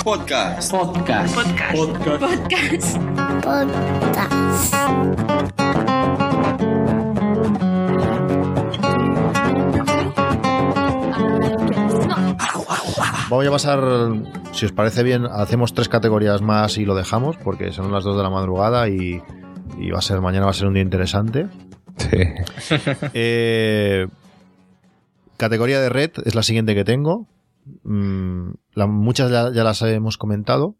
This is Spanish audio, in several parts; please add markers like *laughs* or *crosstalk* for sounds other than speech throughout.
Podcast. Podcast. Podcast. Podcast. Voy a pasar, si os parece bien, hacemos tres categorías más y lo dejamos, porque son las dos de la madrugada y, y va a ser mañana va a ser un día interesante. Sí. Eh, categoría de red es la siguiente que tengo. Mm, muchas ya, las hemos comentado,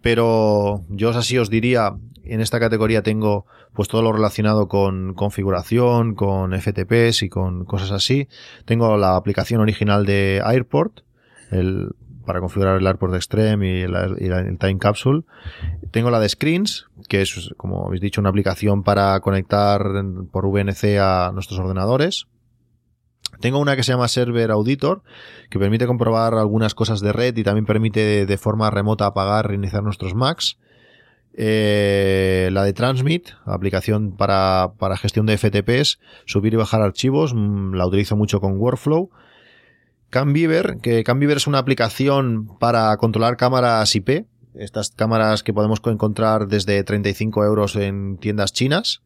pero yo así os diría, en esta categoría tengo pues todo lo relacionado con configuración, con FTPs y con cosas así. Tengo la aplicación original de Airport, el, para configurar el Airport Extreme y el Time Capsule. Tengo la de Screens, que es, como habéis dicho, una aplicación para conectar por VNC a nuestros ordenadores. Tengo una que se llama Server Auditor, que permite comprobar algunas cosas de red y también permite de, forma remota apagar, reiniciar nuestros Macs. Eh, la de Transmit, aplicación para, para gestión de FTPs, subir y bajar archivos, mm, la utilizo mucho con Workflow. Cambeaver, que Cambeaver es una aplicación para controlar cámaras IP, estas cámaras que podemos co- encontrar desde 35 euros en tiendas chinas.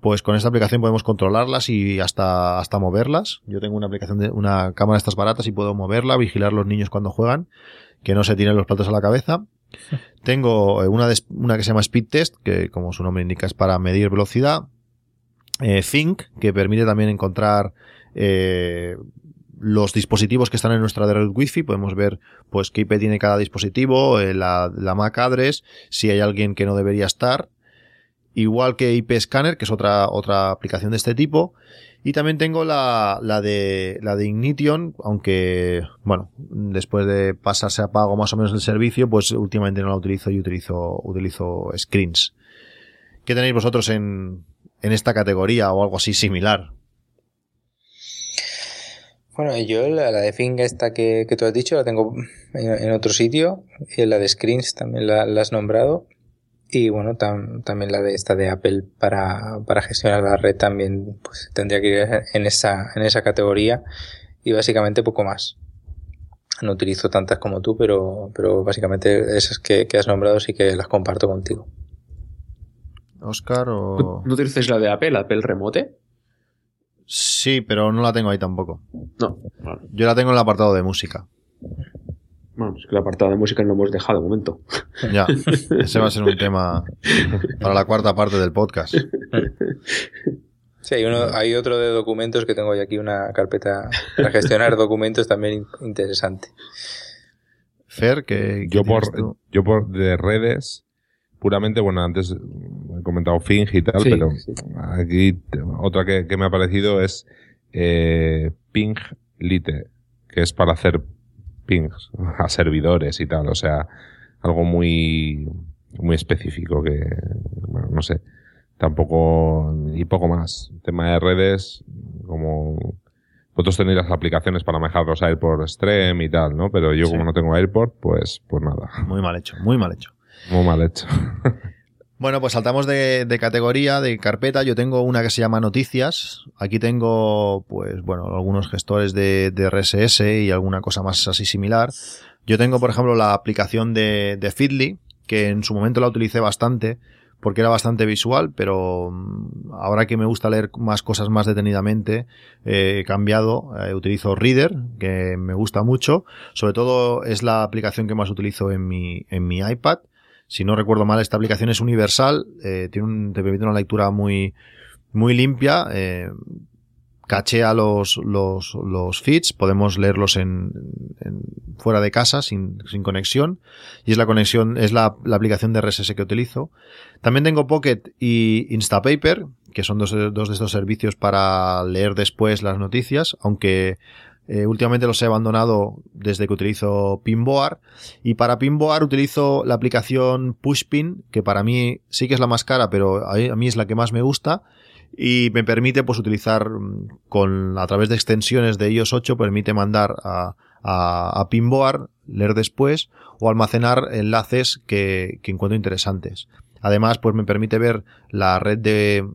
Pues con esta aplicación podemos controlarlas y hasta, hasta moverlas. Yo tengo una aplicación de una cámara de estas baratas y puedo moverla, vigilar los niños cuando juegan, que no se tiren los platos a la cabeza. *laughs* Tengo eh, una, de- una que se llama Speed Test, que como su nombre indica es para medir velocidad. Eh, Think, que permite también encontrar eh, los dispositivos que están en nuestra red Wi-Fi. Podemos ver pues qué IP tiene cada dispositivo, eh, la, la MAC address, si hay alguien que no debería estar. Igual que IP Scanner, que es otra, otra aplicación de este tipo. Y también tengo la, la de, la de Ignition, aunque, bueno, después de pasarse a pago más o menos el servicio, pues últimamente no la utilizo y utilizo, utilizo Screens. ¿Qué tenéis vosotros en, en esta categoría o algo así similar? Bueno, yo la, de Fing esta que, que tú has dicho la tengo en, otro sitio. Y la de Screens también la has nombrado. Y bueno, tam- también la de esta de Apple para, para gestionar la red también pues tendría que ir en esa, en esa categoría. Y básicamente poco más. No utilizo tantas como tú, pero, pero básicamente esas que, que has nombrado sí que las comparto contigo. Oscar ¿No o... no utilizas la de Apple, Apple Remote? Sí, pero no la tengo ahí tampoco. No. Vale. Yo la tengo en el apartado de música. Bueno, es que el apartado de música no lo hemos dejado de momento. Ya, *laughs* ese va a ser un tema para la cuarta parte del podcast. Sí, hay, uno, hay otro de documentos que tengo yo aquí, una carpeta para gestionar *laughs* documentos también in- interesante. Fer, que Yo por, yo por de redes, puramente, bueno, antes he comentado Fing y tal, Sí, pero sí. aquí otra que, que me ha parecido es eh, Ping Lite, que es para hacer pings a servidores y tal, o sea, algo muy, muy específico que, bueno, no sé, tampoco, y poco más. Tema de redes, como vosotros tenéis las aplicaciones para manejar los AirPort Stream y tal, ¿no? Pero yo Sí. como no tengo AirPort, pues, pues nada, Muy mal hecho, muy mal hecho. muy mal hecho. *laughs* Bueno, pues saltamos de, de categoría, de carpeta. Yo tengo una que se llama Noticias. Aquí tengo, pues, bueno, algunos gestores de, de RSS y alguna cosa más así similar. Yo tengo, por ejemplo, la aplicación de, de Feedly, que en su momento la utilicé bastante porque era bastante visual, pero mm, ahora que me gusta leer más cosas más detenidamente, eh, he cambiado, eh, utilizo Reader, que me gusta mucho, sobre todo es la aplicación que más utilizo en mi, en mi iPad, si no recuerdo mal, esta aplicación es universal, eh, tiene un, te permite una lectura muy, muy limpia, eh, cachea los, los, los feeds, podemos leerlos en, en- fuera de casa sin, sin conexión y es la conexión, es la, la aplicación de RSS que utilizo. También tengo Pocket y Instapaper, que son dos, dos de estos servicios para leer después las noticias, aunque eh, últimamente los he abandonado desde que utilizo Pinboard y para Pinboard utilizo la aplicación Pushpin, que para mí sí que es la más cara, pero a, mí es la que más me gusta y me permite pues utilizar mm, con a través de extensiones de iOS 8 permite mandar a, a, a Pinboard, leer después o almacenar enlaces que, que encuentro interesantes. Además, pues me permite ver la red de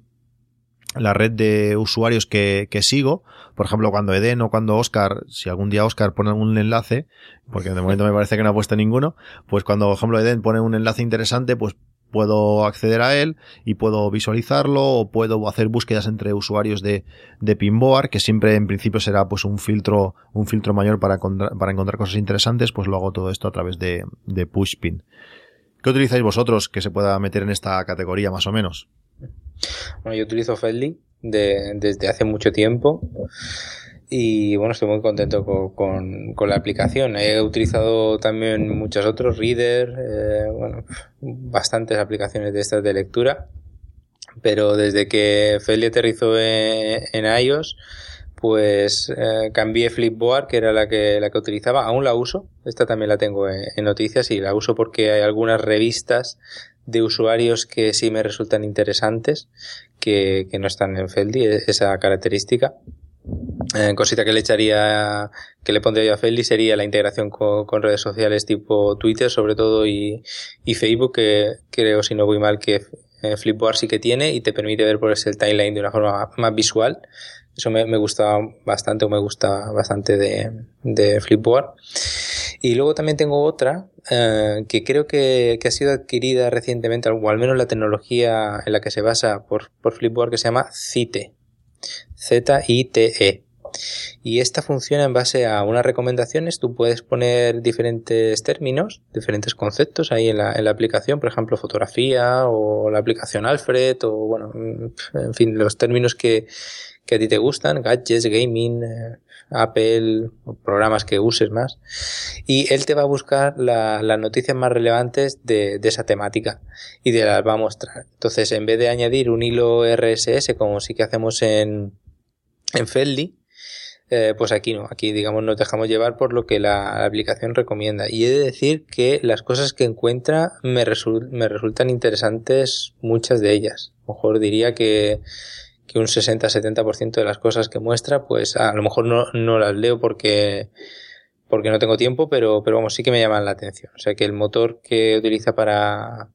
la red de usuarios que, que sigo. Por ejemplo, cuando Eden o cuando Oscar, si algún día Oscar pone un enlace, porque de momento me parece que no ha puesto ninguno, pues cuando, por ejemplo, Eden pone un enlace interesante, pues puedo acceder a él y puedo visualizarlo o puedo hacer búsquedas entre usuarios de, de Pinboard, que siempre en principio será pues un filtro, un filtro mayor para, para encontrar cosas interesantes, pues lo hago todo esto a través de, de Pushpin. ¿Qué utilizáis vosotros que se pueda meter en esta categoría más o menos? Bueno, yo utilizo Feldly de- desde hace mucho tiempo y bueno, estoy muy contento co- con, con la aplicación. He utilizado también muchos otros, Reader, eh, bueno, bastantes aplicaciones de estas de lectura, pero desde que Feldly aterrizó en, en iOS, pues eh, cambié Flipboard, que era la que, la que utilizaba. Aún la uso, esta también la tengo en, en noticias y la uso porque hay algunas revistas de usuarios que sí me resultan interesantes, que, que no están en Feldi, e- esa característica. Eh, cosita que le echaría, que le pondría yo a Feldi sería la integración con, con redes sociales tipo Twitter, sobre todo, y, y Facebook, que creo, si no voy mal, que eh, Flipboard sí que tiene y te permite ver por el timeline de una forma más visual. Eso me, me gusta bastante, o me gusta bastante de, Flipboard. Y luego también tengo otra eh, que creo que, que ha sido adquirida recientemente, o al menos la tecnología en la que se basa por, por Flipboard, que se llama Cite. Z-I-T-E. Y esta funciona en base a unas recomendaciones. Tú puedes poner diferentes términos, diferentes conceptos ahí en la, en la aplicación, por ejemplo, fotografía o la aplicación Alfred o, bueno, en fin, los términos que, que a ti te gustan, gadgets, gaming, eh, Apple, programas que uses más. Y él te va a buscar la- las noticias más relevantes de, esa temática y te las va a mostrar. Entonces, en vez de añadir un hilo RSS, como sí que hacemos en, en eh, pues aquí no, aquí digamos nos dejamos llevar por lo que la, aplicación recomienda. Y he de decir que las cosas que encuentra me, me resultan interesantes muchas de ellas. Mejor diría que, que un 60-70% de las cosas que muestra, pues a lo mejor no, no las leo porque, porque no tengo tiempo, pero, pero vamos, sí que me llaman la atención. O sea que el motor que utiliza para,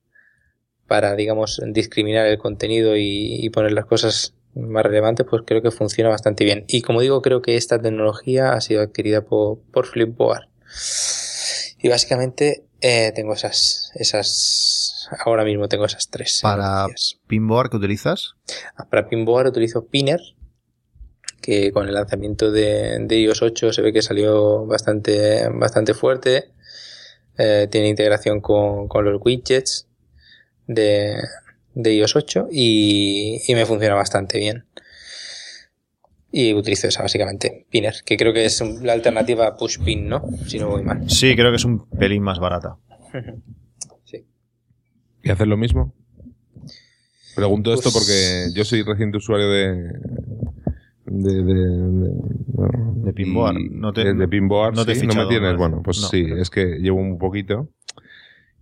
para digamos, discriminar el contenido y, poner las cosas más relevantes, pues creo que funciona bastante bien. Y como digo, creo que esta tecnología ha sido adquirida por, por Flipboard. Y básicamente eh, tengo esas, esas, ahora mismo tengo esas tres. Para noticias. Pinboard que utilizas, Ah, Para Pinboard utilizo Pinner, que con el lanzamiento de, de iOS 8 se ve que salió bastante, bastante fuerte. Eh, tiene integración con, con los widgets de, de iOS 8 y, y me funciona bastante bien. Y utilizo esa básicamente, Pinner, que creo que es la alternativa a Pushpin, ¿no? Si no voy mal. sí, creo que es un pelín más barata. *laughs* ¿Y haces lo mismo? Pregunto esto Pues- porque yo soy reciente usuario de. de. de, de, bueno, De Pinboard. No te- de, de Pinboard, no te no me tienes. ¿no? Bueno, pues No. sí, es que llevo un poquito.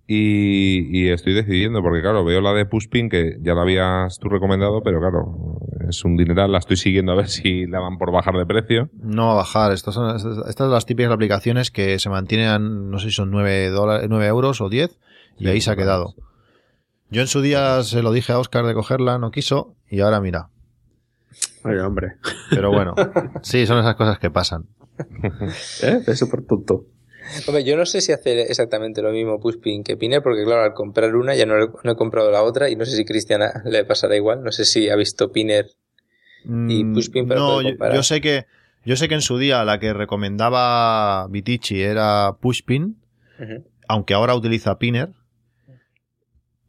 Y, y estoy decidiendo, porque claro, veo la de Pushpin que ya la habías tú recomendado, pero claro, es un dineral, la estoy siguiendo a ver si la van por bajar de precio. No va a bajar. Estas son estas son las típicas aplicaciones que se mantienen, no sé si son 9, dólares, 9 euros o 10, y Sí, ahí se ha claro. Yo en su día se lo dije a Oscar de cogerla, no quiso, y ahora mira. Vaya, hombre. Pero bueno, *laughs* sí, son esas cosas que pasan. *laughs* ¿Eh? Es súper tonto. Hombre, yo no sé si hacer exactamente lo mismo Pushpin que Pinner, porque claro, al comprar una ya no, le- no he comprado la otra y no sé si Cristiana le pasará igual. No sé si ha visto Pinner. Y Mm, Pushpin, pero no, yo, sé que yo sé que en su día la que recomendaba Vitici era Pushpin, aunque ahora utiliza Pinner.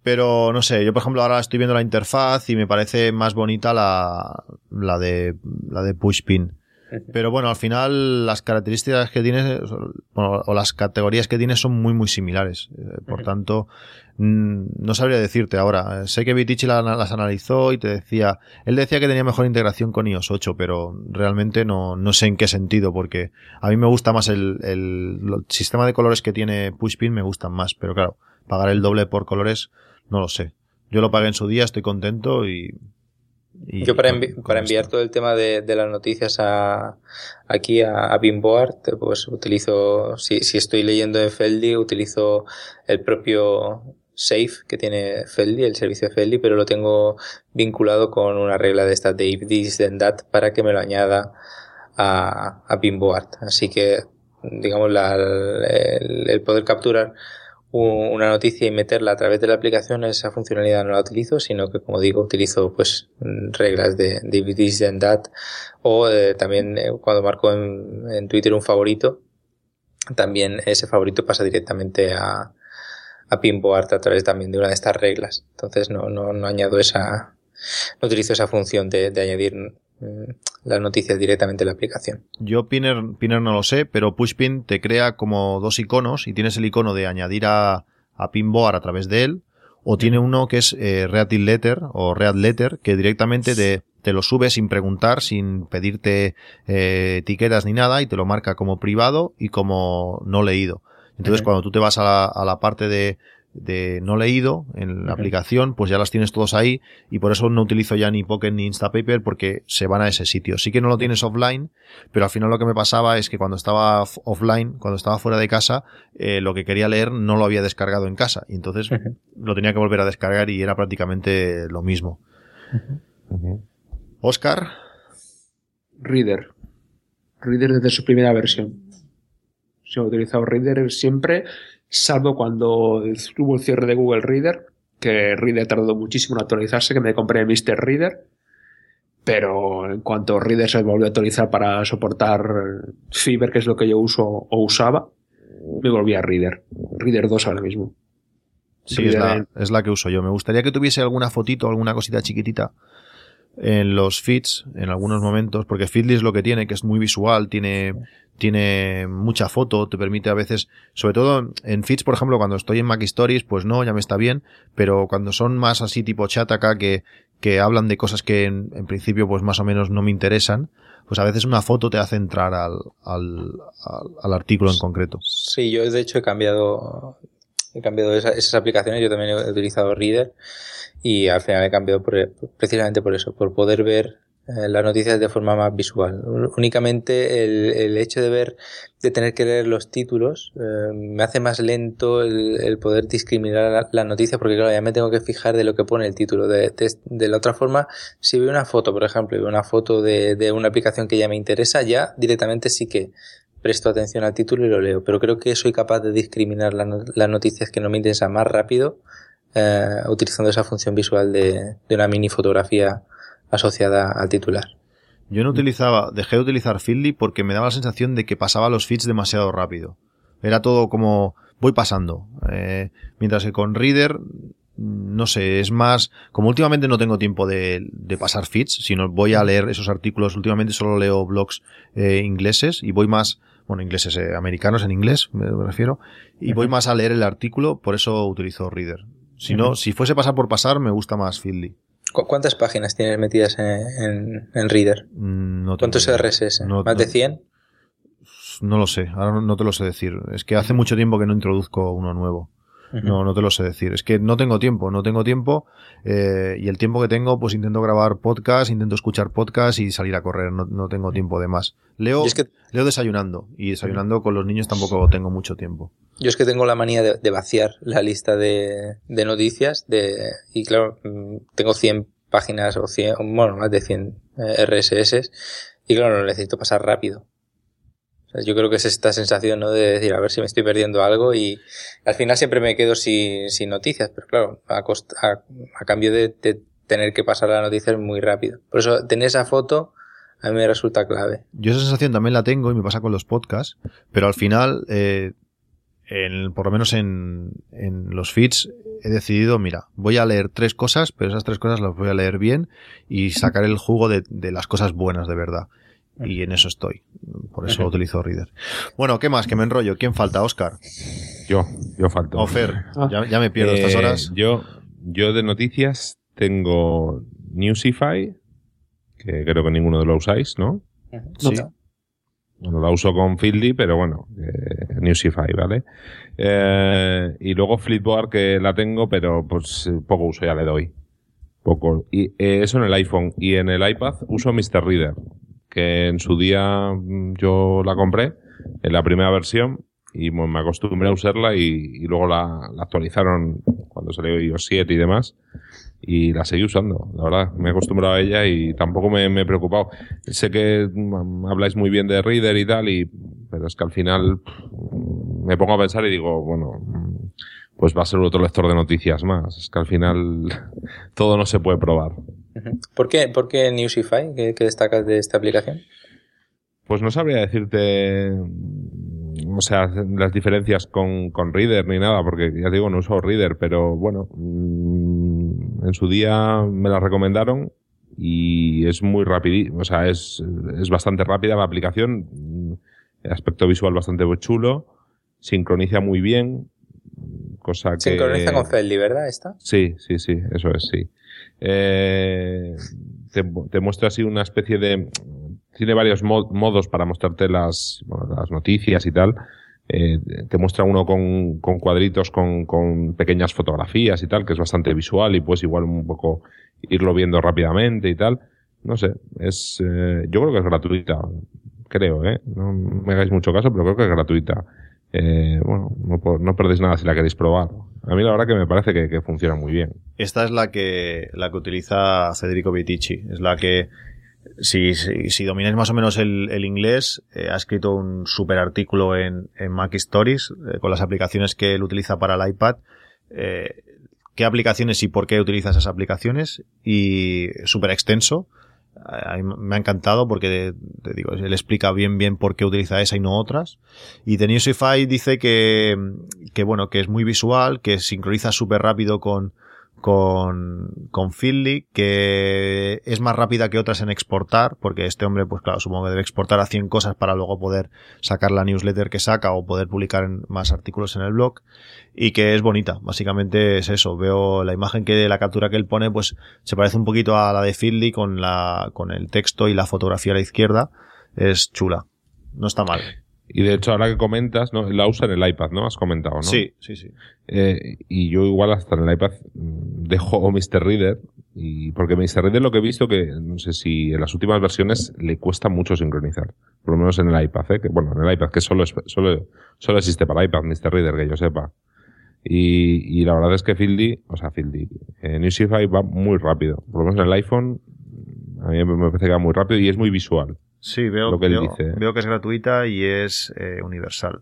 Pero no sé, yo por ejemplo ahora estoy viendo la interfaz y me parece más bonita la, la de la de Pushpin. Pero bueno, al final las características que tiene bueno, o las categorías que tiene son muy muy similares. Eh, Por tanto, mm, no sabría decirte ahora. Sé que Vitici la- las analizó y te decía, él decía que tenía mejor integración con iOS 8, pero realmente no, no sé en qué sentido, porque a mí me gusta más el, el, sistema de colores que tiene Pushpin, me gustan más, pero claro, pagar el doble por colores, no lo sé. Yo lo pagué en su día, estoy contento y... y Yo para, envi- para enviar todo el tema de, de las noticias a, aquí a, a Pinboard, pues utilizo, si, si estoy leyendo en Feldy, utilizo el propio Safe que tiene Feldy, el servicio de Feldy, pero lo tengo vinculado con una regla de esta de if this then that para que me lo añada a, a. Así que, digamos, la, el, el poder capturar una noticia y meterla a través de la aplicación, esa funcionalidad no la utilizo, sino que como digo, utilizo pues reglas de, de this and that o eh, también eh, cuando marco en, Twitter un favorito, también ese favorito pasa directamente a, a Pinboard a través también de una de estas reglas. Entonces no, no, no añado esa, no utilizo esa función de, de añadir las noticias directamente en la aplicación. Yo Pinner, Pinner no lo sé, pero Pushpin te crea como dos iconos y tienes el icono de añadir a, a Pinboard a través de él, o tiene uno que es eh, Read Letter o Read Letter, que directamente te, te lo sube sin preguntar, sin pedirte eh, etiquetas ni nada, y te lo marca como privado y como no leído. Entonces, cuando tú te vas a la, a la parte de, de no leído en la aplicación, pues ya las tienes todos ahí y por eso no utilizo ya ni Pocket ni Instapaper porque se van a ese sitio. Sí que no lo tienes offline, pero al final lo que me pasaba es que cuando estaba offline, cuando estaba fuera de casa, eh, lo que quería leer no lo había descargado en casa y entonces lo tenía que volver a descargar y era prácticamente lo mismo. Oscar. Reader. Reader desde su primera versión. Se ha utilizado Reader siempre salvo cuando hubo el cierre de Google Reader, que Reader tardó muchísimo en actualizarse, que me compré Mr. Reader, pero en cuanto Reader se volvió a actualizar para soportar Fiber, que es lo que yo uso o usaba, me volví a Reader. Reader 2 ahora mismo. Sí, es la, es la, que uso yo. Me gustaría que tuviese alguna fotito, alguna cosita chiquitita en los feeds en algunos momentos, porque Feedly es lo que tiene, que es muy visual, tiene tiene mucha foto, te permite a veces, sobre todo en feeds, por ejemplo, cuando estoy en Mac Stories, pues no, ya me está bien, pero cuando son más así tipo chat acá que, que hablan de cosas que en, en principio pues más o menos no me interesan, pues a veces una foto te hace entrar al, al, al, artículo en concreto. Sí, yo de hecho he cambiado, he cambiado esa, esas aplicaciones, yo también he utilizado Reader y al final he cambiado por, precisamente por eso, por poder ver eh, las noticias de forma más visual. Únicamente el, el, hecho de ver, de tener que leer los títulos, eh, me hace más lento el, el poder discriminar las la noticias porque claro, ya me tengo que fijar de lo que pone el título. De, de, de, la otra forma, si veo una foto, por ejemplo, veo una foto de, de una aplicación que ya me interesa, ya directamente sí que presto atención al título y lo leo. Pero creo que soy capaz de discriminar la, las noticias que no me interesan más rápido eh, utilizando esa función visual de, de una mini fotografía asociada al titular. Yo no utilizaba, dejé de utilizar Feedly porque me daba la sensación de que pasaba los feeds demasiado rápido. Era todo como voy pasando. Eh, mientras que con Reader, no sé, es más, como últimamente no tengo tiempo de, de pasar feeds, sino voy a leer esos artículos, últimamente solo leo blogs eh, ingleses y voy más, bueno, ingleses, eh, americanos en inglés, me, me refiero, y uh -huh. voy más a leer el artículo, por eso utilizo Reader. Si uh -huh. no, si fuese pasar por pasar, me gusta más Feedly. ¿Cuántas páginas tienes metidas en, en, en Reader? Mm, No ¿Cuántos RSS? No, ¿Más de 100? No lo sé, ahora no te lo sé decir. Es que hace mucho tiempo que no introduzco uno nuevo. No, no te lo sé decir. Es que no tengo tiempo, no tengo tiempo. Eh, y el tiempo que tengo, pues intento grabar podcast, intento escuchar podcast y salir a correr. No, no tengo tiempo de más. Leo, es que... leo desayunando. Y desayunando con los niños tampoco tengo mucho tiempo. Yo es que tengo la manía de, de vaciar la lista de, de noticias. De, y claro, mm, tengo 100 páginas o 100, bueno, más de 100 eh, RSS. Y claro, lo necesito pasar rápido. Yo creo que es esta sensación, ¿no? De decir, a ver si me estoy perdiendo algo y al final siempre me quedo sin, sin noticias, pero claro, a, costa, a, a cambio de, tener que pasar las noticias muy rápido. Por eso, tener esa foto a mí me resulta clave. Yo esa sensación también la tengo y me pasa con los podcasts, pero al final, eh, en, por lo menos en, en los feeds, he decidido, mira, voy a leer tres cosas, pero esas tres cosas las voy a leer bien y sacar el jugo de, de las cosas buenas de verdad. Y en eso estoy. Por eso utilizo Reader. Bueno, ¿qué más? Que me enrollo. ¿Quién falta? Oscar. Yo, yo falto. Ofer, ah. ya, ya, me pierdo eh, estas horas. Yo, yo de noticias tengo Newsify, que creo que ninguno de los usáis, ¿no? Sí. Bueno, la uso con Fieldy, pero bueno, eh, Newsify, ¿vale? Eh, y luego Flipboard, que la tengo, pero pues poco uso ya le doy. Poco. Y eh, eso en el iPhone. Y en el iPad uso Mr. Reader que en su día mm, yo la compré en la primera versión y bueno, me acostumbré a usarla y, luego la, la, actualizaron cuando salió iOS 7 y demás. Y la seguí usando, la verdad. Me he acostumbrado a ella y tampoco me, he preocupado. Sé que mm, habláis muy bien de Reader y tal, y, pero es que al final pff, me pongo a pensar y digo, bueno, mm, pues va a ser otro lector de noticias más. Es que al final *laughs* todo no se puede probar. ¿Por qué, por qué Newsify? ¿Qué, qué destacas de esta aplicación? Pues no sabría decirte, mm, o sea, las diferencias con, con Reader ni nada, porque ya te digo, no uso Reader, pero bueno, mm, en su día me la recomendaron y es muy rápido, o sea, es, es bastante rápida la aplicación, mm, el aspecto visual bastante chulo, sincroniza muy bien, cosa que... Sincroniza con Feldy, ¿verdad? Esta. Sí, sí, sí, eso es, sí. Eh, te, te muestra así una especie de... Tiene varios mo- modos para mostrarte las, bueno, las noticias y tal. Eh, te muestra uno con, con cuadritos, con, con pequeñas fotografías y tal, que es bastante visual y puedes igual un poco irlo viendo rápidamente y tal. No sé, es, eh, yo creo que es gratuita. Creo, eh. No me hagáis mucho caso, pero creo que es gratuita. Eh, bueno, no, perdéis nada si la queréis probar. A mí la verdad que me parece que, que funciona muy bien. Esta es la que, la que utiliza Federico Vitici. Es la que, si, si, si domináis más o menos el, el inglés, eh, ha escrito un super artículo en, en Mac Stories eh, con las aplicaciones que él utiliza para el iPad. eh, qué aplicaciones y por qué utiliza esas aplicaciones. Y súper extenso. A me ha encantado porque, te digo, él explica bien bien por qué utiliza esa y no otras. Y The Newsify dice que, que bueno, que es muy visual, que sincroniza súper rápido con, con, con Feedly, que es más rápida que otras en exportar, porque este hombre, pues claro, supongo que debe exportar a 100 cosas para luego poder sacar la newsletter que saca o poder publicar más artículos en el blog, y que es bonita. Básicamente es eso. Veo la imagen que la captura que él pone, pues se parece un poquito a la de Feedly con la, con el texto y la fotografía a la izquierda. Es chula. No está mal. Y de hecho, ahora que comentas, ¿no? la usa en el iPad, ¿no? Has comentado, ¿no? Sí, sí, sí. Eh, y yo igual hasta en el iPad mm, dejo Mr. Reader. Y porque Mr. Reader lo que he visto que, no sé si en las últimas versiones le cuesta mucho sincronizar. Por lo menos en el iPad, ¿eh? Que, bueno, en el iPad, que solo, es- solo, solo existe para iPad Mr. Reader, que yo sepa. Y, y la verdad es que Fieldy, o sea, Fieldy, eh, Newsify va muy rápido. Por lo menos en el iPhone, a mí me parece que va muy rápido y es muy visual. Sí, veo, Lo que él veo, dice. veo que es gratuita y es eh, universal.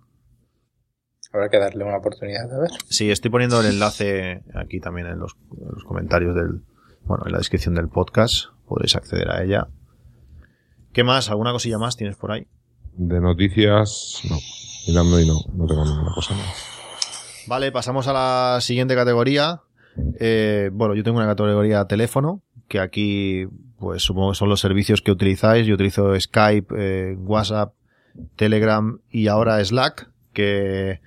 Habrá que darle una oportunidad, a ver. Sí, estoy poniendo el enlace aquí también en los, en los comentarios del, bueno, en la descripción del podcast. Podréis acceder a ella. ¿Qué más? ¿Alguna cosilla más tienes por ahí? De noticias, no. Mirando y no, no tengo ninguna cosa más. Vale, pasamos a la siguiente categoría. Eh, bueno, yo tengo una categoría teléfono, que aquí, pues supongo que son los servicios que utilizáis. Yo utilizo Skype, eh, WhatsApp, Telegram y ahora Slack, que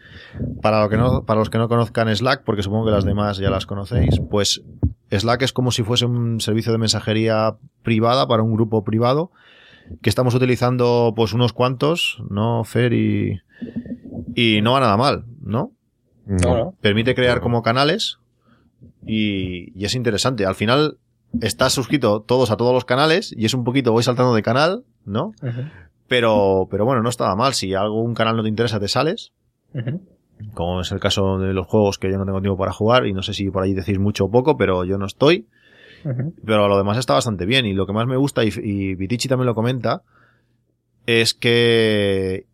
para, lo que no, para los que no conozcan Slack, porque supongo que las demás ya las conocéis, pues Slack es como si fuese un servicio de mensajería privada para un grupo privado que estamos utilizando pues unos cuantos, ¿no, Fer? Y, y no va nada mal, ¿no? No, no. Permite crear como canales y, y es interesante. Al final estás suscrito todos a todos los canales y es un poquito voy saltando de canal, ¿no? Pero, pero bueno, no estaba mal. Si algún canal no te interesa, te sales. Como es el caso de los juegos que yo no tengo tiempo para jugar y no sé si por ahí decís mucho o poco, pero yo no estoy. Ujú. Pero lo demás está bastante bien. Y lo que más me gusta, y, y Vitici también lo comenta, es que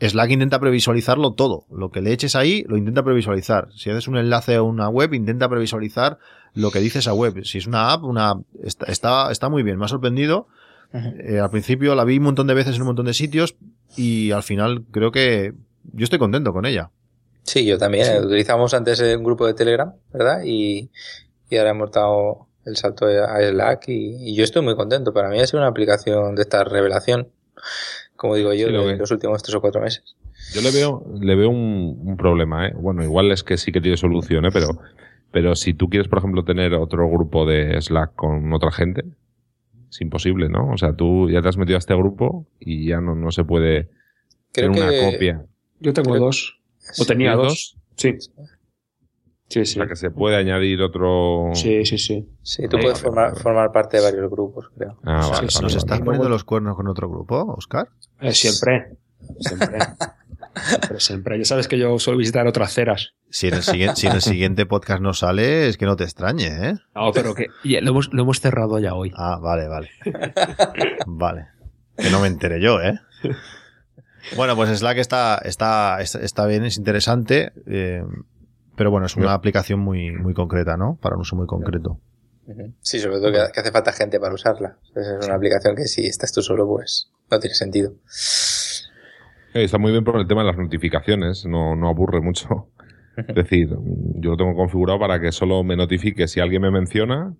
Slack intenta previsualizarlo todo. Lo que le eches ahí, lo intenta previsualizar. Si haces un enlace a una web, intenta previsualizar lo que dice esa web. Si es una app, una está, está, está muy bien. Me ha sorprendido. Eh, al principio la vi un montón de veces en un montón de sitios y al final creo que yo estoy contento con ella. Sí, yo también. Utilizamos antes un grupo de Telegram, ¿verdad? Y, y ahora hemos dado el salto a Slack y, y yo estoy muy contento. Para mí ha sido una aplicación de esta revelación, como digo yo, Sí, lo los últimos tres o cuatro meses. Yo le veo, le veo un, un problema, ¿eh? Bueno, igual es que sí que tiene solución, ¿eh? Pero, pero si tú quieres, por ejemplo, tener otro grupo de Slack con otra gente, es imposible, ¿no? O sea, tú ya te has metido a este grupo y ya no, no se puede Creo tener que una copia. Yo tengo Creo- dos. O tenía ¿Tienes dos. Sí. Sí, O sí. sea, que se puede añadir otro... Sí, sí, sí. sí, tú puedes vale, formar, vale. formar parte de varios grupos, creo. Ah, vale, ¿Nos vale. estás poniendo los cuernos con otro grupo, Oscar? Eh, siempre. Siempre. Siempre, siempre. Ya sabes que yo suelo visitar otras ceras. Si en, el siguiente, si en el siguiente podcast no sale, es que no te extrañe, ¿eh? No, pero que lo, hemos, lo hemos cerrado ya hoy. Ah, vale, vale. Vale. Que no me enteré yo, ¿eh? Bueno, pues Slack está, está, está, está bien, es interesante, eh, pero bueno, es una aplicación muy, muy concreta, ¿no? Para un uso muy concreto. Sí, sobre todo que, que hace falta gente para usarla. Es una aplicación que si estás tú solo, pues no tiene sentido. Eh, Está muy bien por el tema de las notificaciones, no, no aburre mucho. Es decir, yo lo tengo configurado para que solo me notifique si alguien me menciona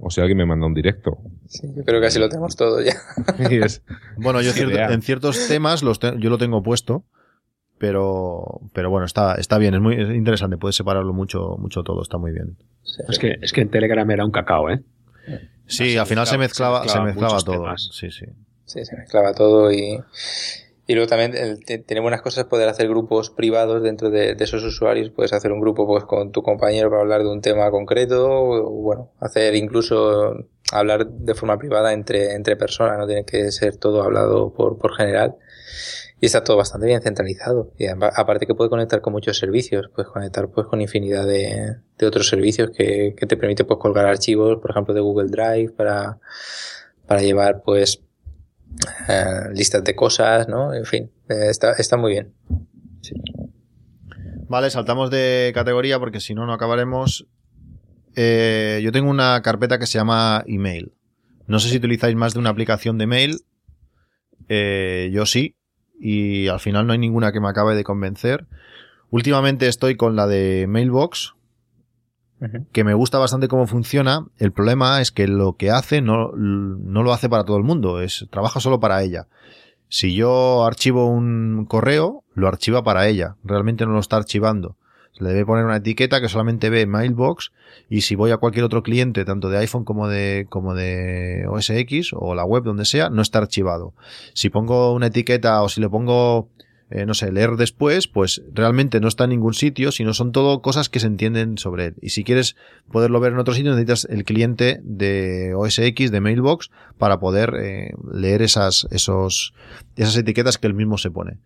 o si alguien me manda un directo. Sí, yo creo que así lo tenemos todo ya. *laughs* Y es- Bueno, yo cierto- en ciertos temas los te- yo lo tengo puesto, pero, pero bueno, está, está bien, es muy es interesante, puedes separarlo mucho, mucho todo, está muy bien. Es que, es que en Telegram era un cacao, ¿eh? Sí, al final se mezclaba- mezclaba, se mezclaba todo. temas. Sí, sí. Sí, se mezclaba todo y, y luego también tiene buenas cosas poder hacer grupos privados dentro de, de esos usuarios. Puedes hacer un grupo pues con tu compañero para hablar de un tema concreto o, bueno, hacer incluso hablar de forma privada entre, entre personas, no tiene que ser todo hablado por, por general. Y está todo bastante bien centralizado. Y apa- aparte que puede conectar con muchos servicios, puedes conectar pues con infinidad de, de otros servicios que, que te permite pues colgar archivos, por ejemplo, de Google Drive para, para llevar pues eh, listas de cosas, ¿no? En fin, eh, está, está muy bien. Vale, saltamos de categoría porque si no, no acabaremos. Eh, yo tengo una carpeta que se llama email. No sé si utilizáis más de una aplicación de mail. Yo sí. Y al final no hay ninguna que me acabe de convencer. Últimamente estoy con la de Mailbox, que me gusta bastante cómo funciona. El problema es que lo que hace no, no lo hace para todo el mundo, es, trabaja solo para ella. Si yo archivo un correo, lo archiva para ella. Realmente no lo está archivando. Se le debe poner una etiqueta que solamente ve Mailbox y si voy a cualquier otro cliente, tanto de iPhone como de, como de OS X o la web, donde sea, no está archivado. Si pongo una etiqueta o si le pongo eh, no sé, leer después, pues realmente no está en ningún sitio, sino son todo cosas que se entienden sobre él. Y si quieres poderlo ver en otro sitio, necesitas el cliente de OS X, de Mailbox, para poder eh, leer esas, esos, esas etiquetas que él mismo se pone.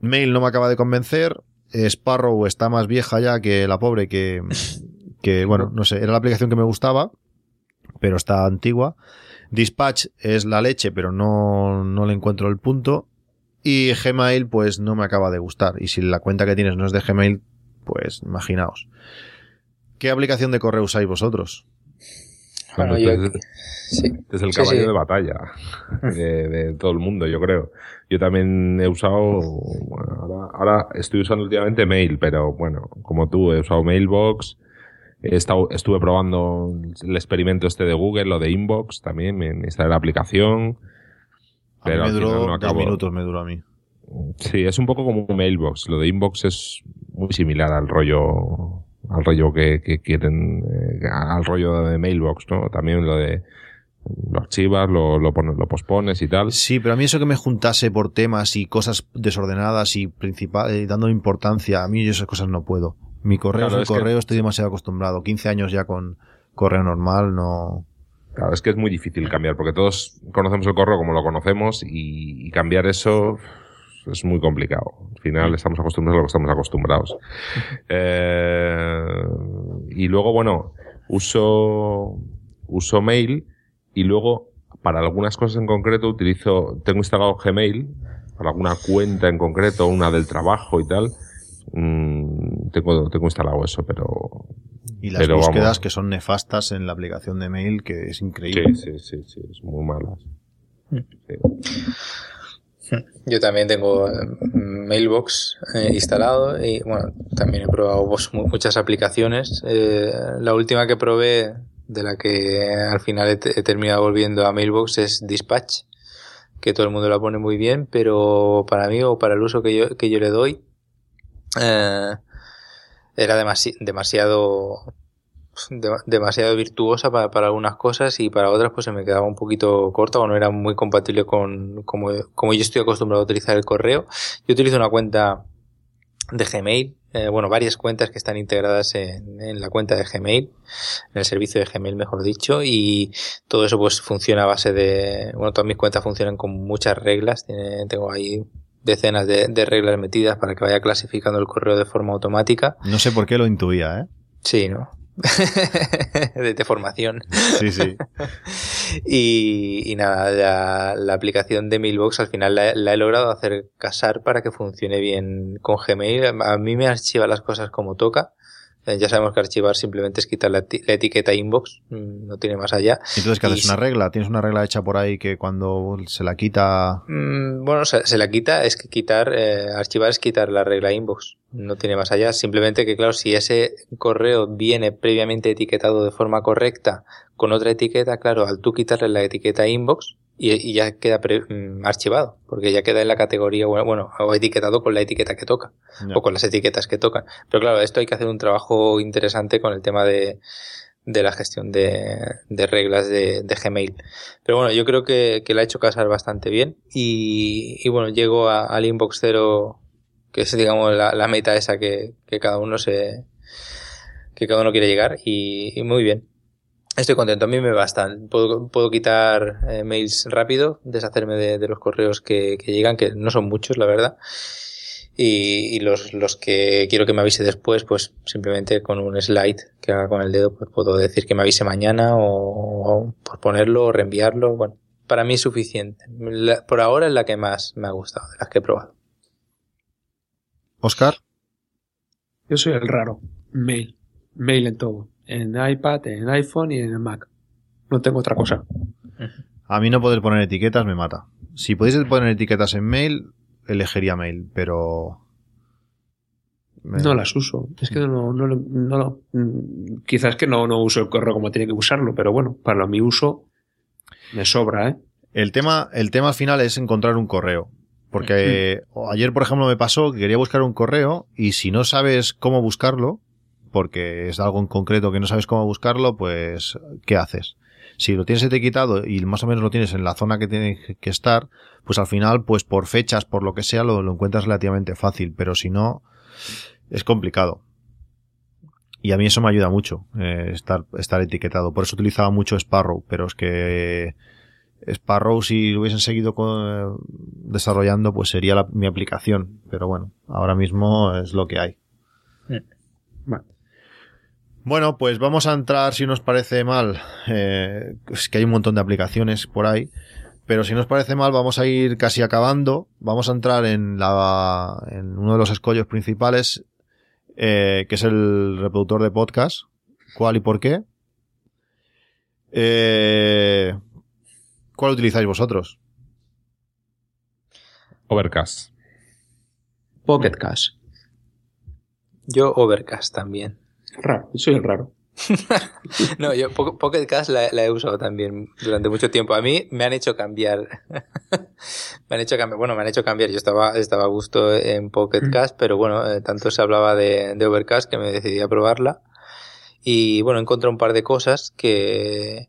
Mail no me acaba de convencer. Sparrow está más vieja ya que la pobre que, *laughs* que bueno, no sé, era la aplicación que me gustaba, pero está antigua. Dispatch es la leche, pero no, no le encuentro el punto. Y Gmail, pues no me acaba de gustar. Y si la cuenta que tienes no es de Gmail, pues imaginaos. ¿Qué aplicación de correo usáis vosotros? Bueno, Bueno, yo- este es- Sí. este es el Sí, caballo sí. de batalla de, de todo el mundo, yo creo. Yo también he usado, bueno, ahora, ahora estoy usando últimamente Mail, pero bueno, como tú, he usado Mailbox. He estado, estuve probando el experimento este de Google, lo de Inbox también, me instalé la aplicación. A mí Pero me duró no 10 acabo. minutos, me duró a mí. Sí, es un poco como un mailbox. Lo de inbox es muy similar al rollo, al rollo que, que quieren, eh, al rollo de mailbox, ¿no? También lo de lo archivas, lo, lo, pones, lo pospones y tal. Sí, pero a mí eso que me juntase por temas y cosas desordenadas y principal, eh, dando importancia, a mí yo esas cosas no puedo. Mi correo Claro, es que- correo, estoy demasiado acostumbrado. 15 años ya con correo normal, no. Claro, es que es muy difícil cambiar, porque todos conocemos el correo como lo conocemos y, y cambiar eso es muy complicado. Al final estamos acostumbrados a lo que estamos acostumbrados. *laughs* Eh, y luego, bueno, uso, uso mail y luego para algunas cosas en concreto utilizo, tengo instalado Gmail, para alguna cuenta en concreto, una del trabajo y tal. mm, tengo, tengo instalado eso, pero Y las Pero búsquedas vamos. que son nefastas en la aplicación de mail, que es increíble. sí, sí, sí, sí, es muy malas. Sí. Yo también tengo eh, Mailbox eh, instalado y bueno, también he probado mu- muchas aplicaciones. Eh, la última que probé, de la que al final he, te- he terminado volviendo a Mailbox, es Dispatch, que todo el mundo la pone muy bien, pero para mí o para el uso que yo, que yo le doy, eh, era demasi- demasiado de- demasiado virtuosa para, para algunas cosas y para otras pues se me quedaba un poquito corta o no era muy compatible con como, como yo estoy acostumbrado a utilizar el correo. Yo utilizo una cuenta de Gmail, eh, bueno, varias cuentas que están integradas en, en la cuenta de Gmail, en el servicio de Gmail, mejor dicho, y todo eso pues funciona a base de, bueno, todas mis cuentas funcionan con muchas reglas, tiene- tengo ahí decenas de, de reglas metidas para que vaya clasificando el correo de forma automática. No sé por qué lo intuía, ¿eh? Sí, ¿no? *laughs* de, de formación. Sí, sí. *laughs* Y, y nada, la, la aplicación de Mailbox al final la, la he logrado hacer casar para que funcione bien con Gmail. A mí me archiva las cosas como toca. Eh, ya sabemos que archivar simplemente es quitar la, eti- la etiqueta inbox, mm, no tiene más allá. Entonces, ¿qué haces? ¿Una regla? ¿Tienes una regla hecha por ahí que cuando se la quita... Mm, Bueno, se, se la quita, es que quitar, eh, archivar es quitar la regla inbox, no tiene más allá. Simplemente que, claro, si ese correo viene previamente etiquetado de forma correcta con otra etiqueta, claro, al tú quitarle la etiqueta inbox y, y ya queda pre- mm, archivado, porque ya queda en la categoría, bueno, bueno, o etiquetado con la etiqueta que toca o con las etiquetas que tocan. Pero claro, esto hay que hacer un trabajo interesante con el tema de, de la gestión de, de reglas de, de Gmail. Pero bueno, yo creo que, que la ha hecho casar bastante bien y, y bueno, llego a- al inbox cero, que es digamos la, la meta esa que, que cada uno se que cada uno quiere llegar y, y muy bien. Estoy contento, a mí me bastan. Puedo, puedo quitar eh, mails rápido, deshacerme de, de los correos que, que llegan, que no son muchos, la verdad. Y, y los, los que quiero que me avise después, pues simplemente con un slide que haga con el dedo, pues puedo decir que me avise mañana o, o por ponerlo o reenviarlo. Bueno, para mí es suficiente. La- por ahora es la que más me ha gustado, de las que he probado. Oscar, Yo soy el raro. Mail. Mail en todo. En iPad, en iPhone y en el Mac. No tengo otra cosa. a mí no poder poner etiquetas me mata. Si pudiese poner etiquetas en mail, elegiría mail, pero... me- No las uso. Es que no, no, no, mm, quizás que no, no uso el correo como tiene que usarlo, pero bueno, para mi uso me sobra, ¿eh? El tema, el tema al final es encontrar un correo. Porque eh, ayer, por ejemplo, me pasó que quería buscar un correo y si no sabes cómo buscarlo, porque es algo en concreto que no sabes cómo buscarlo, pues, ¿qué haces? Si lo tienes etiquetado y más o menos lo tienes en la zona que tiene que estar, pues al final, pues por fechas, por lo que sea, lo, lo encuentras relativamente fácil, pero si no, es complicado. Y a mí eso me ayuda mucho, eh, estar, estar etiquetado. Por eso utilizaba mucho Sparrow, pero es que Sparrow, si lo hubiesen seguido eh, desarrollando, pues sería mi aplicación. Pero bueno, ahora mismo es lo que hay. Bueno, pues vamos a entrar, si nos parece mal, eh, es que hay un montón de aplicaciones por ahí, pero si nos parece mal, vamos a ir casi acabando. Vamos a entrar en, la, en uno de los escollos principales, eh, que es el reproductor de podcast. ¿Cuál y por qué? Eh, ¿Cuál utilizáis vosotros? Overcast. Pocket Cash. Yo Overcast también. Raro. Yo soy el raro. *laughs* No, yo Po- Pocket Cast la, la he usado también durante mucho tiempo. A mí me han hecho cambiar. *laughs* me han hecho cambiar. Bueno, me han hecho cambiar. Yo estaba, estaba a gusto en Pocket Cast, pero bueno, eh, tanto se hablaba de, de Overcast que me decidí a probarla. Y bueno, encontré un par de cosas que,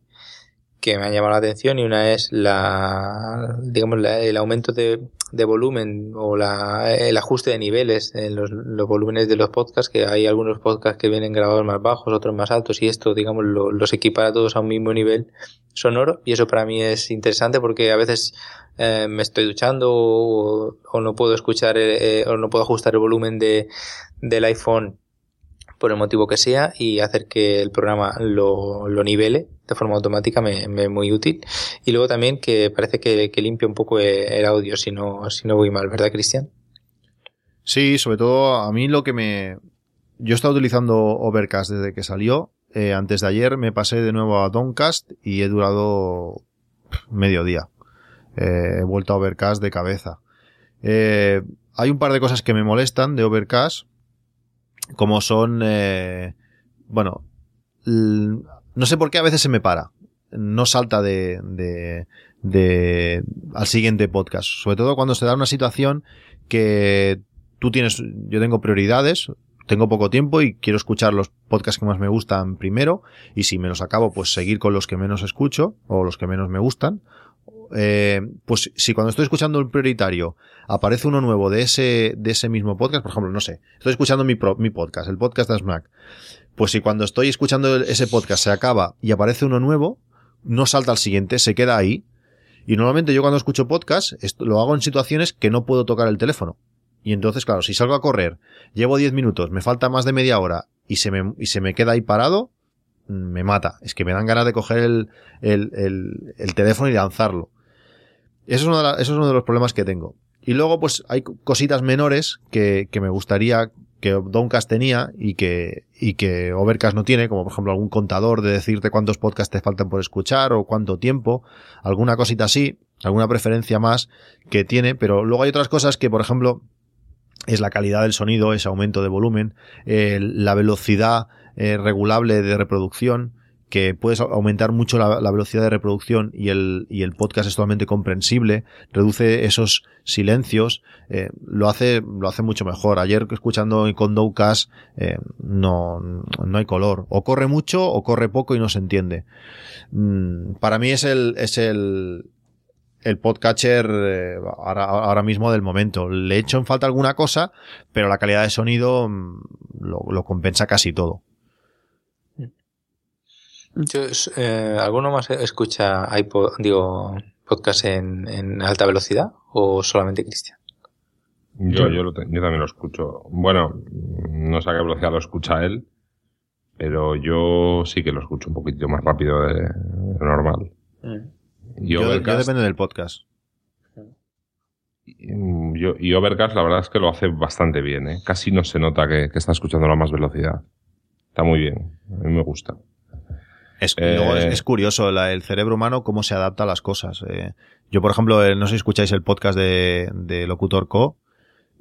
que me han llamado la atención y una es la, digamos, el aumento de, de volumen o la, el ajuste de niveles en los, los volúmenes de los podcasts, que hay algunos podcasts que vienen grabados más bajos, otros más altos y esto, digamos, lo- los equipara todos a un mismo nivel sonoro y eso para mí es interesante porque a veces eh, me estoy duchando o, no puedo escuchar eh, o no puedo ajustar el volumen de, del iPhone por el motivo que sea y hacer que el programa lo, nivele de forma automática me, me muy útil y luego también que parece que, limpia un poco el, audio si no, si no voy mal, ¿verdad Cristian? Sí, sobre todo a mí lo que me... Yo he estado utilizando Overcast desde que salió. Eh, antes de ayer me pasé de nuevo a Downcast y he durado medio día. Eh, he vuelto a Overcast de cabeza. Eh, hay un par de cosas que me molestan de Overcast, como son, eh, bueno, no sé por qué a veces se me para. No salta de, de, al siguiente podcast. Sobre todo cuando se da una situación que tú tienes, yo tengo prioridades, tengo poco tiempo y quiero escuchar los podcasts que más me gustan primero y si me los acabo, pues seguir con los que menos escucho o los que menos me gustan. Eh, pues si cuando estoy escuchando el prioritario aparece uno nuevo de ese, de ese mismo podcast, por ejemplo, no sé, estoy escuchando mi, mi podcast, el podcast de Smack, pues si cuando estoy escuchando ese podcast se acaba y aparece uno nuevo, no salta al siguiente, se queda ahí Y normalmente yo cuando escucho podcast esto, lo hago en situaciones que no puedo tocar el teléfono. Y entonces, claro, si salgo a correr, llevo 10 minutos, me falta más de media hora y se me, y se me queda ahí parado, me mata. Es que me dan ganas de coger el, el teléfono y lanzarlo. Eso es, uno de eso es uno de los problemas que tengo. Y luego, pues, hay cositas menores que, que me gustaría que Downcast tenía y que, y que Overcast no tiene, como por ejemplo algún contador de decirte cuántos podcasts te faltan por escuchar o cuánto tiempo, alguna cosita así, alguna preferencia más que tiene, pero luego hay otras cosas que, por ejemplo, es la calidad del sonido, ese aumento de volumen, la velocidad eh, regulable de reproducción, que puedes aumentar mucho la, velocidad de reproducción y el, y el podcast es totalmente comprensible, reduce esos silencios, eh, lo hace, lo hace mucho mejor. Ayer escuchando con Dowcast, eh, no, no hay color. O corre mucho o corre poco y no se entiende. Mm, para mí es el, es el, el podcatcher eh, ahora, ahora mismo del momento. Le echo en falta alguna cosa, pero la calidad de sonido mm, lo compensa casi todo. Yo, eh, ¿Alguno más escucha iPod, digo, podcast en, en alta velocidad o solamente Cristian? Yo, yo, lo te- yo también lo escucho. Bueno, no sé a qué velocidad lo escucha él, pero yo sí que lo escucho un poquito más rápido de, de normal. Y Yo, yo Overcast, depende del podcast. mm, yo- y Overcast la verdad es que lo hace bastante bien, ¿eh? Casi no se nota que, que está escuchando a más velocidad. Está muy bien, a mí me gusta. Es, Eh, luego es, es curioso la- el cerebro humano cómo se adapta a las cosas. eh. yo, por ejemplo, eh, no sé si escucháis el podcast de, de Locutor Co.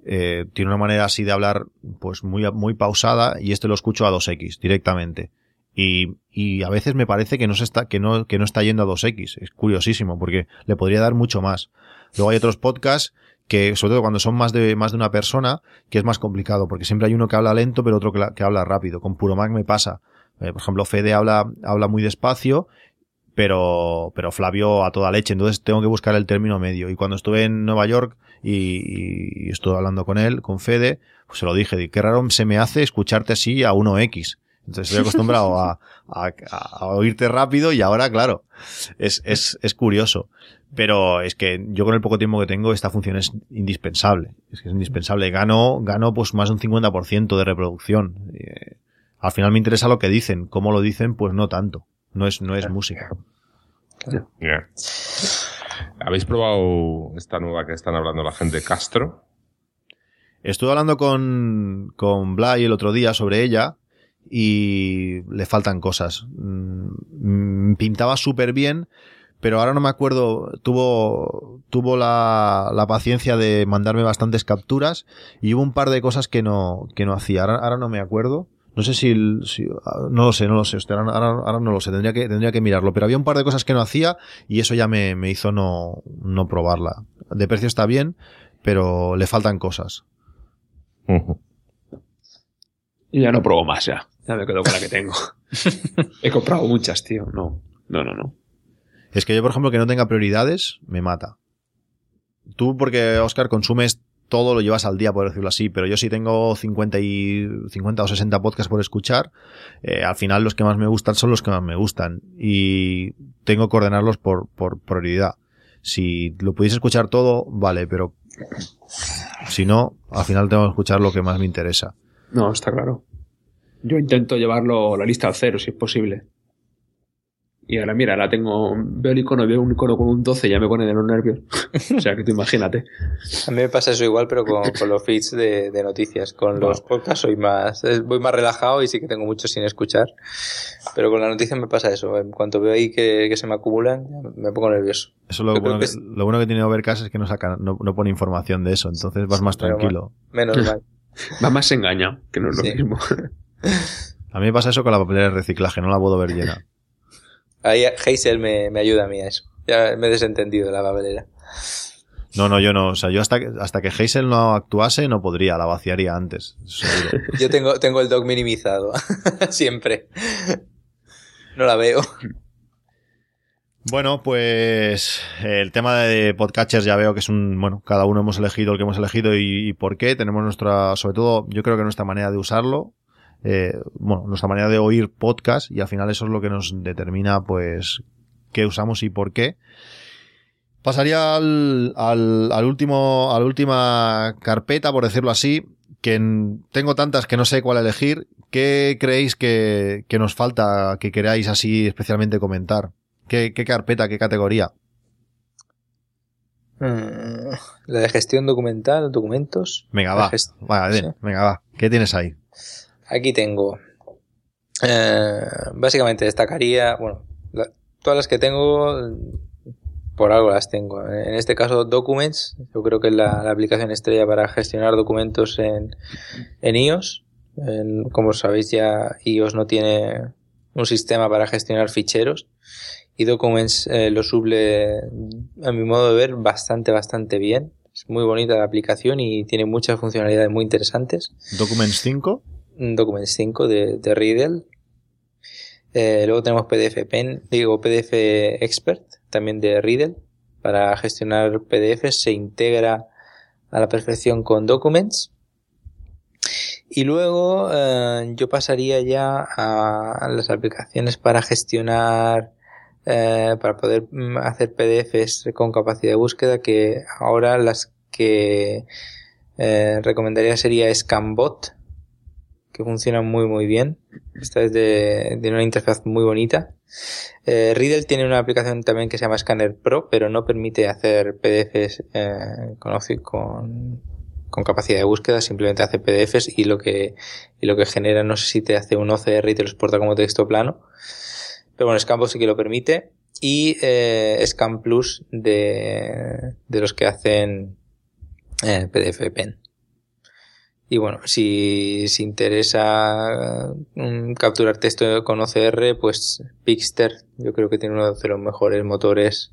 eh, tiene una manera así de hablar pues muy, muy pausada y este lo escucho a 2x directamente. Y, y a veces me parece que no se está, que no, que no está yendo a 2x. Es curiosísimo porque le podría dar mucho más. Luego hay otros podcasts que, sobre todo cuando son más de, más de una persona, que es más complicado porque siempre hay uno que habla lento pero otro que, la- que habla rápido. Con Puro Mac me pasa. Eh, por ejemplo, Fede habla, habla muy despacio, pero, pero Flavio a toda leche. Entonces tengo que buscar el término medio. Y cuando estuve en Nueva York y, estuve hablando con él, con Fede, pues se lo dije, di, qué raro se me hace escucharte así a 1X. Entonces estoy acostumbrado a, a, a oírte rápido y ahora, claro, es, es, es curioso. Pero es que yo con el poco tiempo que tengo, esta función es indispensable. Es que es indispensable. Gano, gano pues más de un 50% de reproducción. Eh, al final me interesa lo que dicen. Cómo lo dicen, pues no tanto. No es, no es música. ¿Habéis probado esta nueva que están hablando la gente, Castro? Estuve hablando con, con Blay el otro día sobre ella y le faltan cosas. Mm, Pintaba súper bien, pero ahora no me acuerdo. Tuvo, tuvo la, la paciencia de mandarme bastantes capturas y hubo un par de cosas que no, que no hacía. Ahora, ahora no me acuerdo. No sé si, el- si- no lo sé, no lo sé. hostia, ahora, ahora- no lo sé. Tendría que, tendría que mirarlo. Pero había un par de cosas que no hacía y eso ya me, me hizo no, no probarla. De precio está bien, pero le faltan cosas. Y ya no pruebo más, ya. Ya me quedo con la que tengo. *laughs* He comprado muchas, tío. No, no, no, no. Es que yo, por ejemplo, que no tenga prioridades, me mata. Tú, porque, Oscar, consumes todo, lo llevas al día, por decirlo así, pero yo sí tengo 50, y, 50 o 60 podcasts por escuchar, eh, al final los que más me gustan son los que más me gustan. Y tengo que ordenarlos por, por prioridad. Si lo pudiese escuchar todo, vale, pero si no, al final tengo que escuchar lo que más me interesa. No, está claro. Yo intento llevarlo la lista al cero, si es posible. Y ahora, mira, la tengo. Veo el icono, veo un icono con un 12 y ya me pone de los nervios. o sea, que tú imagínate. A mí me pasa eso igual, pero con, con los feeds de, de noticias. Con los podcasts soy más, voy más relajado y sí que tengo mucho sin escuchar. Pero con la noticia me pasa eso. En cuanto veo ahí que, que se me acumulan, me pongo nervioso. Eso es lo, bueno que es- lo bueno que tiene Overcast es que no saca, no, no pone información de eso, entonces vas más tranquilo. Menos *laughs* mal. Va más engañado, que no es lo Sí. mismo. *laughs* A mí me pasa eso con la papelera de reciclaje, no la puedo ver llena. Ahí Hazel me, me ayuda a mí a eso. Ya me he desentendido de la babelera. No, no, yo no. O sea, yo hasta que, hasta que Hazel no actuase no podría, la vaciaría antes, seguro. *laughs* Yo tengo, tengo el doc minimizado. *laughs* Siempre. No la veo. Bueno, pues el tema de podcatchers ya veo que es un, bueno, cada uno hemos elegido el que hemos elegido y, y por qué. Tenemos nuestra, sobre todo, yo creo que nuestra manera de usarlo, eh, bueno, nuestra manera de oír podcast y al final eso es lo que nos determina, pues, qué usamos y por qué. Pasaría al, al, al último, a la última carpeta, por decirlo así, que en- tengo tantas que no sé cuál elegir. ¿Qué creéis que, que nos falta, que queráis así especialmente comentar? ¿Qué, qué carpeta, qué categoría? Mm, La de gestión documental, documentos. Venga, va. gest- sí. venga, va. ¿Qué tienes ahí? Aquí tengo. eh, básicamente destacaría, bueno, todas las que tengo, por algo las tengo. En este caso, Documents, yo creo que es la, aplicación estrella para gestionar documentos en, en iOS. Como sabéis, ya iOS no tiene un sistema para gestionar ficheros. Y Documents eh, lo suple, a mi modo de ver, bastante, bastante bien. Es muy bonita la aplicación y tiene muchas funcionalidades muy interesantes. Documents 5. Documents 5 de, de Riddle. Eh, luego tenemos PDF Pen, digo PDF Expert, también de Riddle, para gestionar PDFs, se integra a la perfección con Documents. Y luego eh, yo pasaría ya a, las aplicaciones para gestionar, eh, para poder mm, hacer PDFs con capacidad de búsqueda, que ahora las que recomendaría sería Scanbot, que funciona muy muy bien. Esta es de, de una interfaz muy bonita. Eh, Riddle tiene una aplicación también que se llama Scanner Pro, pero no permite hacer PDFs eh, con, con, con capacidad de búsqueda, simplemente hace PDFs y lo que, y lo que genera, no sé si te hace un OCR y te lo exporta como texto plano. Pero bueno, Scanbot sí que lo permite. Y eh, Scan Plus de, de los que hacen eh, PDF Pen. Y bueno, si, si interesa mm, capturar texto con OCR, pues Pixter yo creo que tiene uno de los mejores motores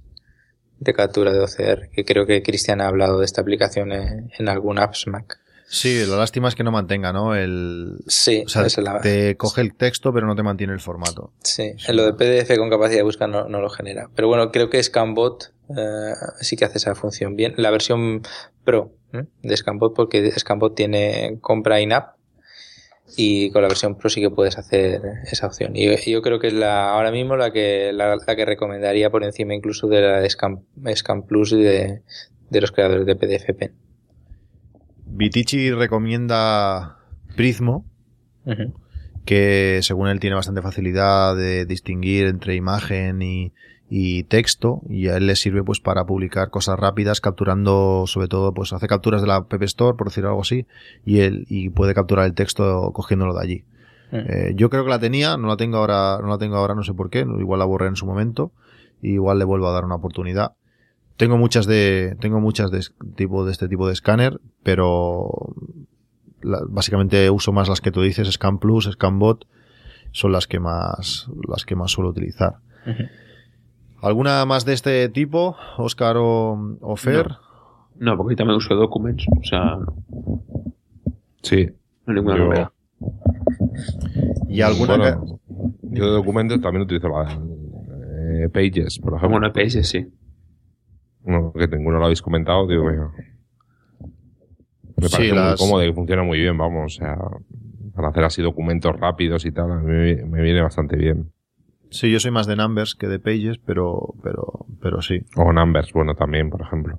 de captura de OCR, que creo que Cristian ha hablado de esta aplicación en, en algún apps Mac. Sí, la lástima es que no mantenga, ¿no? El, Sí, o sea, esa es la- te coge el texto pero no te mantiene el formato. Sí, en lo de PDF con capacidad de búsqueda no, no lo genera. Pero bueno, creo que Scanbot eh, sí que hace esa función bien. La versión Pro. De Scanbot, porque Scanbot tiene compra in-app y con la versión Pro sí que puedes hacer esa opción. Y, yo creo que es la ahora mismo la que la, la que recomendaría por encima incluso de la de Scan, Scan Plus y de, de los creadores de PDF Pen. Vitici recomienda Prismo, que según él tiene bastante facilidad de distinguir entre imagen y, y texto y a él le sirve pues para publicar cosas rápidas capturando sobre todo pues hace capturas de la App Store por decir algo así y él y puede capturar el texto cogiéndolo de allí Ujú. Eh, yo creo que la tenía no la tengo ahora no la tengo ahora no sé por qué igual la borré en su momento y igual le vuelvo a dar una oportunidad tengo muchas de tengo muchas de tipo de este tipo de escáner pero la- básicamente uso más las que tú dices Scan Plus Scanbot son las que más las que más suelo utilizar. Alguna más de este tipo Oscar o, o Fer No, porque yo también uso Documents. O sea, no Sí. hay ninguna Yo- novedad. y alguna Bueno, que- yo de documentos también utilizo la, eh, Pages, por ejemplo. Bueno, Pages sí. No, que ninguno lo habéis comentado, digo, venga. Me Sí, parece las- muy cómodo y funciona muy bien, vamos, o sea, para hacer así documentos rápidos y tal, a mí me viene bastante bien. Sí yo soy más de numbers que de pages pero pero pero sí O Numbers, bueno, también, por ejemplo.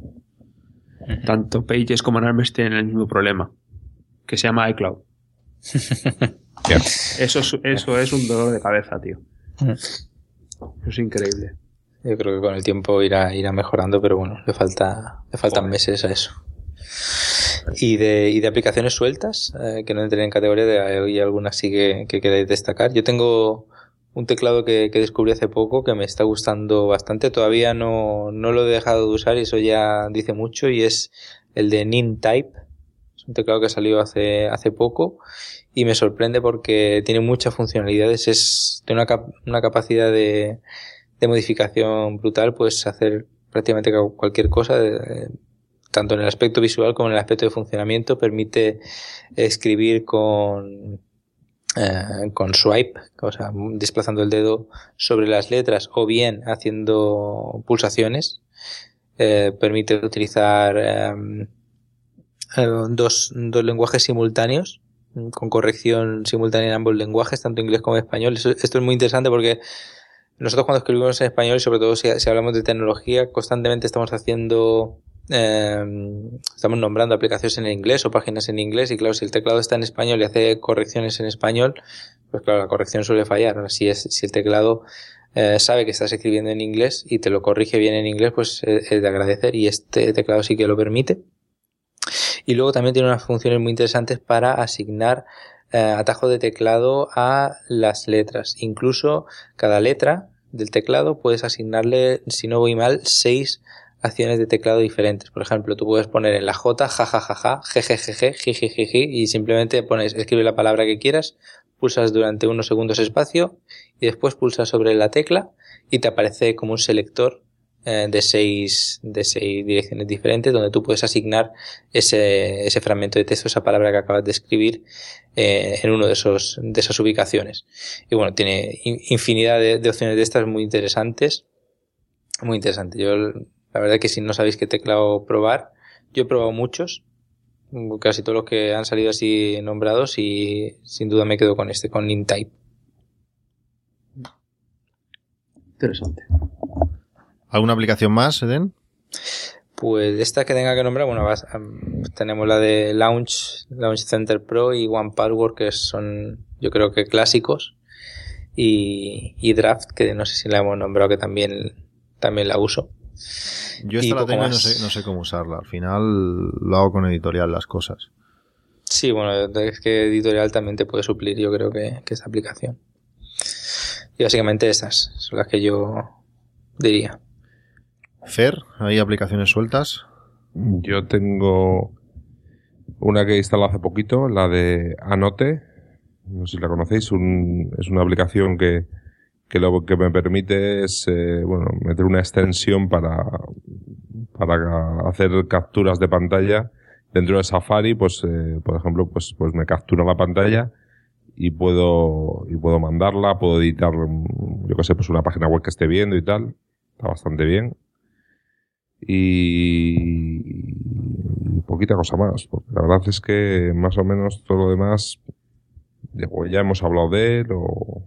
Tanto Pages como Numbers tienen el mismo problema. Que se llama iCloud. *laughs* Eso es, eso es un dolor de cabeza, tío. Eso es increíble. Yo creo que con el tiempo irá, irá mejorando, pero bueno, le falta, le faltan Joder. meses a eso. Y de, y de aplicaciones sueltas, eh, que no entren en categoría, de, hay algunas sí que, que queréis destacar. Yo tengo un teclado que, que descubrí hace poco que me está gustando bastante. Todavía no, no lo he dejado de usar y eso ya dice mucho y es el de Nintype. Es un teclado que salió hace, hace poco y me sorprende porque tiene muchas funcionalidades. Es, tiene una, cap- una capacidad de, de modificación brutal, pues hacer prácticamente ca- cualquier cosa, eh, tanto en el aspecto visual como en el aspecto de funcionamiento, permite escribir con, eh, con swipe, o sea, desplazando el dedo sobre las letras o bien haciendo pulsaciones. Eh, permite utilizar eh, dos, dos lenguajes simultáneos con corrección simultánea en ambos lenguajes, tanto inglés como español. Esto es muy interesante porque nosotros cuando escribimos en español, y sobre todo si hablamos de tecnología, constantemente estamos haciendo, eh, estamos nombrando aplicaciones en inglés o páginas en inglés y claro, si el teclado está en español y hace correcciones en español, pues claro, la corrección suele fallar. Ahora, si, es, si el teclado eh, sabe que estás escribiendo en inglés y te lo corrige bien en inglés, pues eh, es de agradecer y este teclado sí que lo permite. Y luego también tiene unas funciones muy interesantes para asignar eh, atajos de teclado a las letras. Incluso cada letra del teclado puedes asignarle, si no voy mal, seis acciones de teclado diferentes. Por ejemplo, tú puedes poner en la J, jajajaja, jejejeje, jijijiji, y simplemente pones, escribe la palabra que quieras, pulsas durante unos segundos espacio y después pulsas sobre la tecla y te aparece como un selector eh, de seis de seis direcciones diferentes donde tú puedes asignar ese, ese fragmento de texto, esa palabra que acabas de escribir eh, en uno de esos de esas ubicaciones. Y bueno, tiene infinidad de, de opciones de estas muy interesantes. Muy interesante. Yo, la verdad que si no sabéis qué teclado probar, yo he probado muchos, casi todos los que han salido así nombrados y sin duda me quedo con este, con InType. Interesante. ¿Alguna aplicación más, Eden? Pues de esta que tenga que nombrar, bueno, vas, um, tenemos la de Launch, Launch Center Pro y One Password, que son, yo creo que clásicos. Y, y Draft, que no sé si la hemos nombrado, que también, también la uso. Yo esta la tengo y no sé, no sé cómo usarla. Al final lo hago con editorial las cosas. Sí, bueno, es que editorial también te puede suplir, yo creo que, que esta aplicación. Y básicamente esas son las que yo diría. Fer, ¿hay aplicaciones sueltas? Yo tengo una que he instalado hace poquito, la de Anote. No sé si la conocéis. Un, es una aplicación que, que lo que me permite es eh, bueno, meter una extensión para, para hacer capturas de pantalla. Dentro de Safari, pues, eh, por ejemplo, pues, pues me captura la pantalla y puedo, y puedo mandarla, puedo editar, yo que sé, pues una página web que esté viendo y tal. Está bastante bien. Y, y poquita cosa más. Porque la verdad es que más o menos todo lo demás, ya hemos hablado de él o,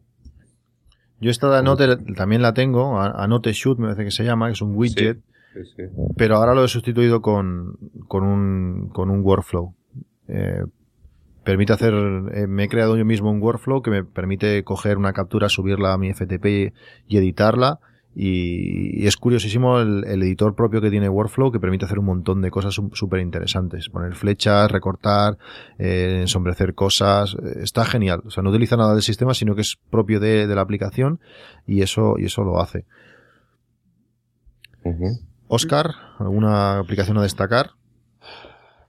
yo esta de Anote también la tengo, Anote Shoot me parece que se llama, que es un widget, Sí, sí. pero ahora lo he sustituido con, con, un, con un workflow. Eh, permite hacer, eh, me he creado yo mismo un workflow que me permite coger una captura, subirla a mi FTP y editarla. Y, es curiosísimo el, el editor propio que tiene Workflow que permite hacer un montón de cosas súper interesantes. Poner flechas, recortar, eh, ensombrecer cosas. eh, Está genial. O sea, no utiliza nada del sistema, sino que es propio de, de la aplicación y eso, y eso lo hace. Oscar, ¿alguna aplicación a destacar?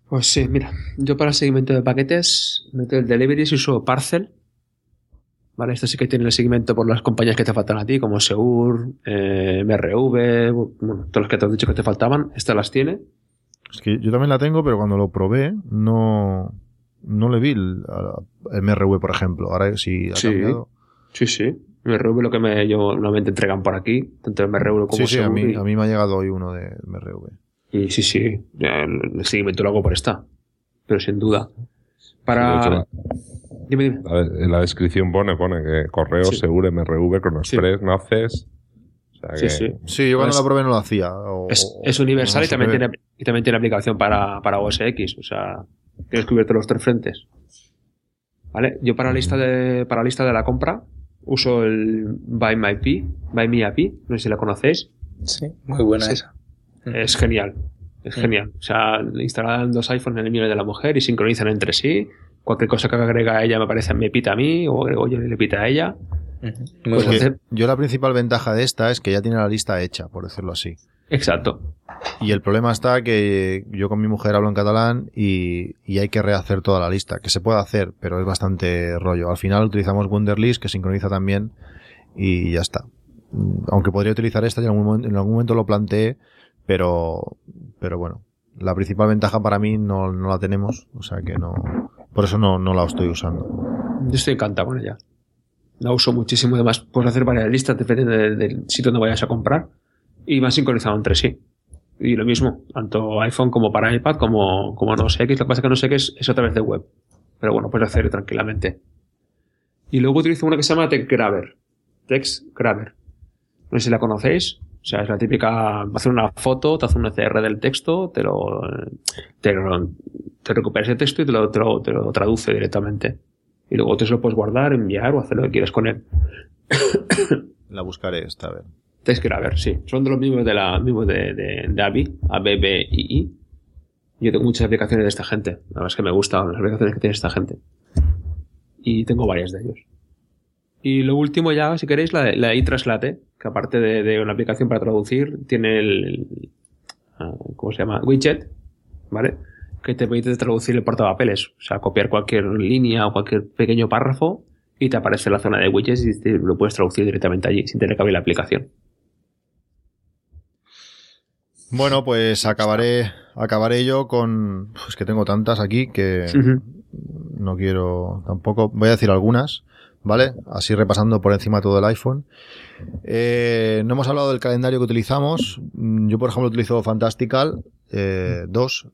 Pues sí, mira, yo para seguimiento de paquetes meto el delivery y uso Parcel. Vale, esto sí que tiene el seguimiento por las compañías que te faltan a ti, como Seur, eh, MRV, bueno, todos los que te han dicho que te faltaban, estas las tiene. Es que yo también la tengo, pero cuando lo probé, no, no le vi el, el MRV, por ejemplo. Ahora sí ha Sí. cambiado. Sí, sí. MRV lo que me, yo normalmente entregan por aquí, tanto el MRV como Sí, sí, a mí, y- a mí me ha llegado hoy uno de MRV. Y sí, sí, el el seguimiento lo hago por esta. Pero sin duda. Para. Dime, dime. En la descripción pone, pone que correo, Sí. seguro, MRV, Cronoexpress, Naces. O sea Sí, que- sí. Sí, yo cuando la probé no lo hacía. o- Es, universal no y, también tiene, y también tiene aplicación para, para OS X. O sea, tienes cubierto los tres frentes. ¿Vale? Yo para la lista de, para la lista de la compra uso el Buy My API, Buy Me API, no sé si la conocéis. Sí, muy buena Sí. esa. Es genial. Es genial. O sea, instalan dos iPhones en el mío de la mujer y sincronizan entre sí. Cualquier cosa que agrega ella me parece me pita a mí o agrego yo y le pita a ella. Pues hacer- yo la principal ventaja de esta es que ya tiene la lista hecha, por decirlo así. Exacto. Y el problema está que yo con mi mujer hablo en catalán y, y hay que rehacer toda la lista, que se puede hacer, pero es bastante rollo. Al final utilizamos Wunderlist, que sincroniza también, y ya está. Mm, Aunque podría utilizar esta, y en algún, momento, en algún momento lo planteé, pero, pero bueno. La principal ventaja para mí no, no la tenemos, o sea que no, por eso no, no la estoy usando. Yo estoy encantado con ella. La uso muchísimo. Además, puedes hacer varias listas dependiendo de- del sitio donde vayas a comprar. Y van sincronizados entre sí. Y lo mismo, tanto iPhone como para iPad, como, como no sé X. Lo que pasa es que no sé qué es, es a través de web. Pero bueno, puedes hacerlo tranquilamente. Y luego utilizo una que se llama TextGrabber. TextGrabber. No sé si la conocéis. O sea, es la típica, hacer una foto, te hace un ECR del texto, te lo, te, lo- te recupera ese texto y te lo, te lo- te lo traduce directamente. Y luego te lo puedes guardar, enviar o hacer lo que quieras con él. La buscaré esta vez. Tienes que ir a ver, sí. Son de los mismos de la, mismos de, de, de ABI, ABBII. Yo tengo muchas aplicaciones de esta gente. La verdad es que me gustan las aplicaciones que tiene esta gente. Y tengo varias de ellos. Y lo último ya, si queréis, la la que aparte de, de una aplicación para traducir, tiene el, ah, ¿cómo se llama? Widget, ¿vale? Que te permite traducir el portapapeles. O sea, copiar cualquier línea o cualquier pequeño párrafo y te aparece la zona de widgets y te lo puedes traducir directamente allí, sin tener que abrir la aplicación. Bueno, pues acabaré, acabaré yo con. Es que tengo tantas aquí que no quiero tampoco. Voy a decir algunas, ¿vale? Así repasando por encima todo el iPhone. Eh, no hemos hablado del calendario que utilizamos. Mm, Yo, por ejemplo, utilizo Fantastical eh, 2.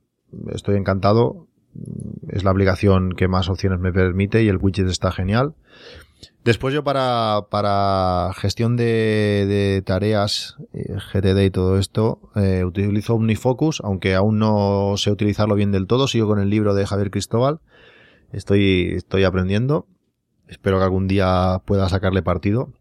Estoy encantado. Mm, Es la aplicación que más opciones me permite y el widget está genial. Después yo para, para gestión de, de tareas, eh, GTD y todo esto, eh, utilizo OmniFocus, aunque aún no sé utilizarlo bien del todo, sigo con el libro de Javier Cristóbal, estoy, estoy aprendiendo, espero que algún día pueda sacarle partido.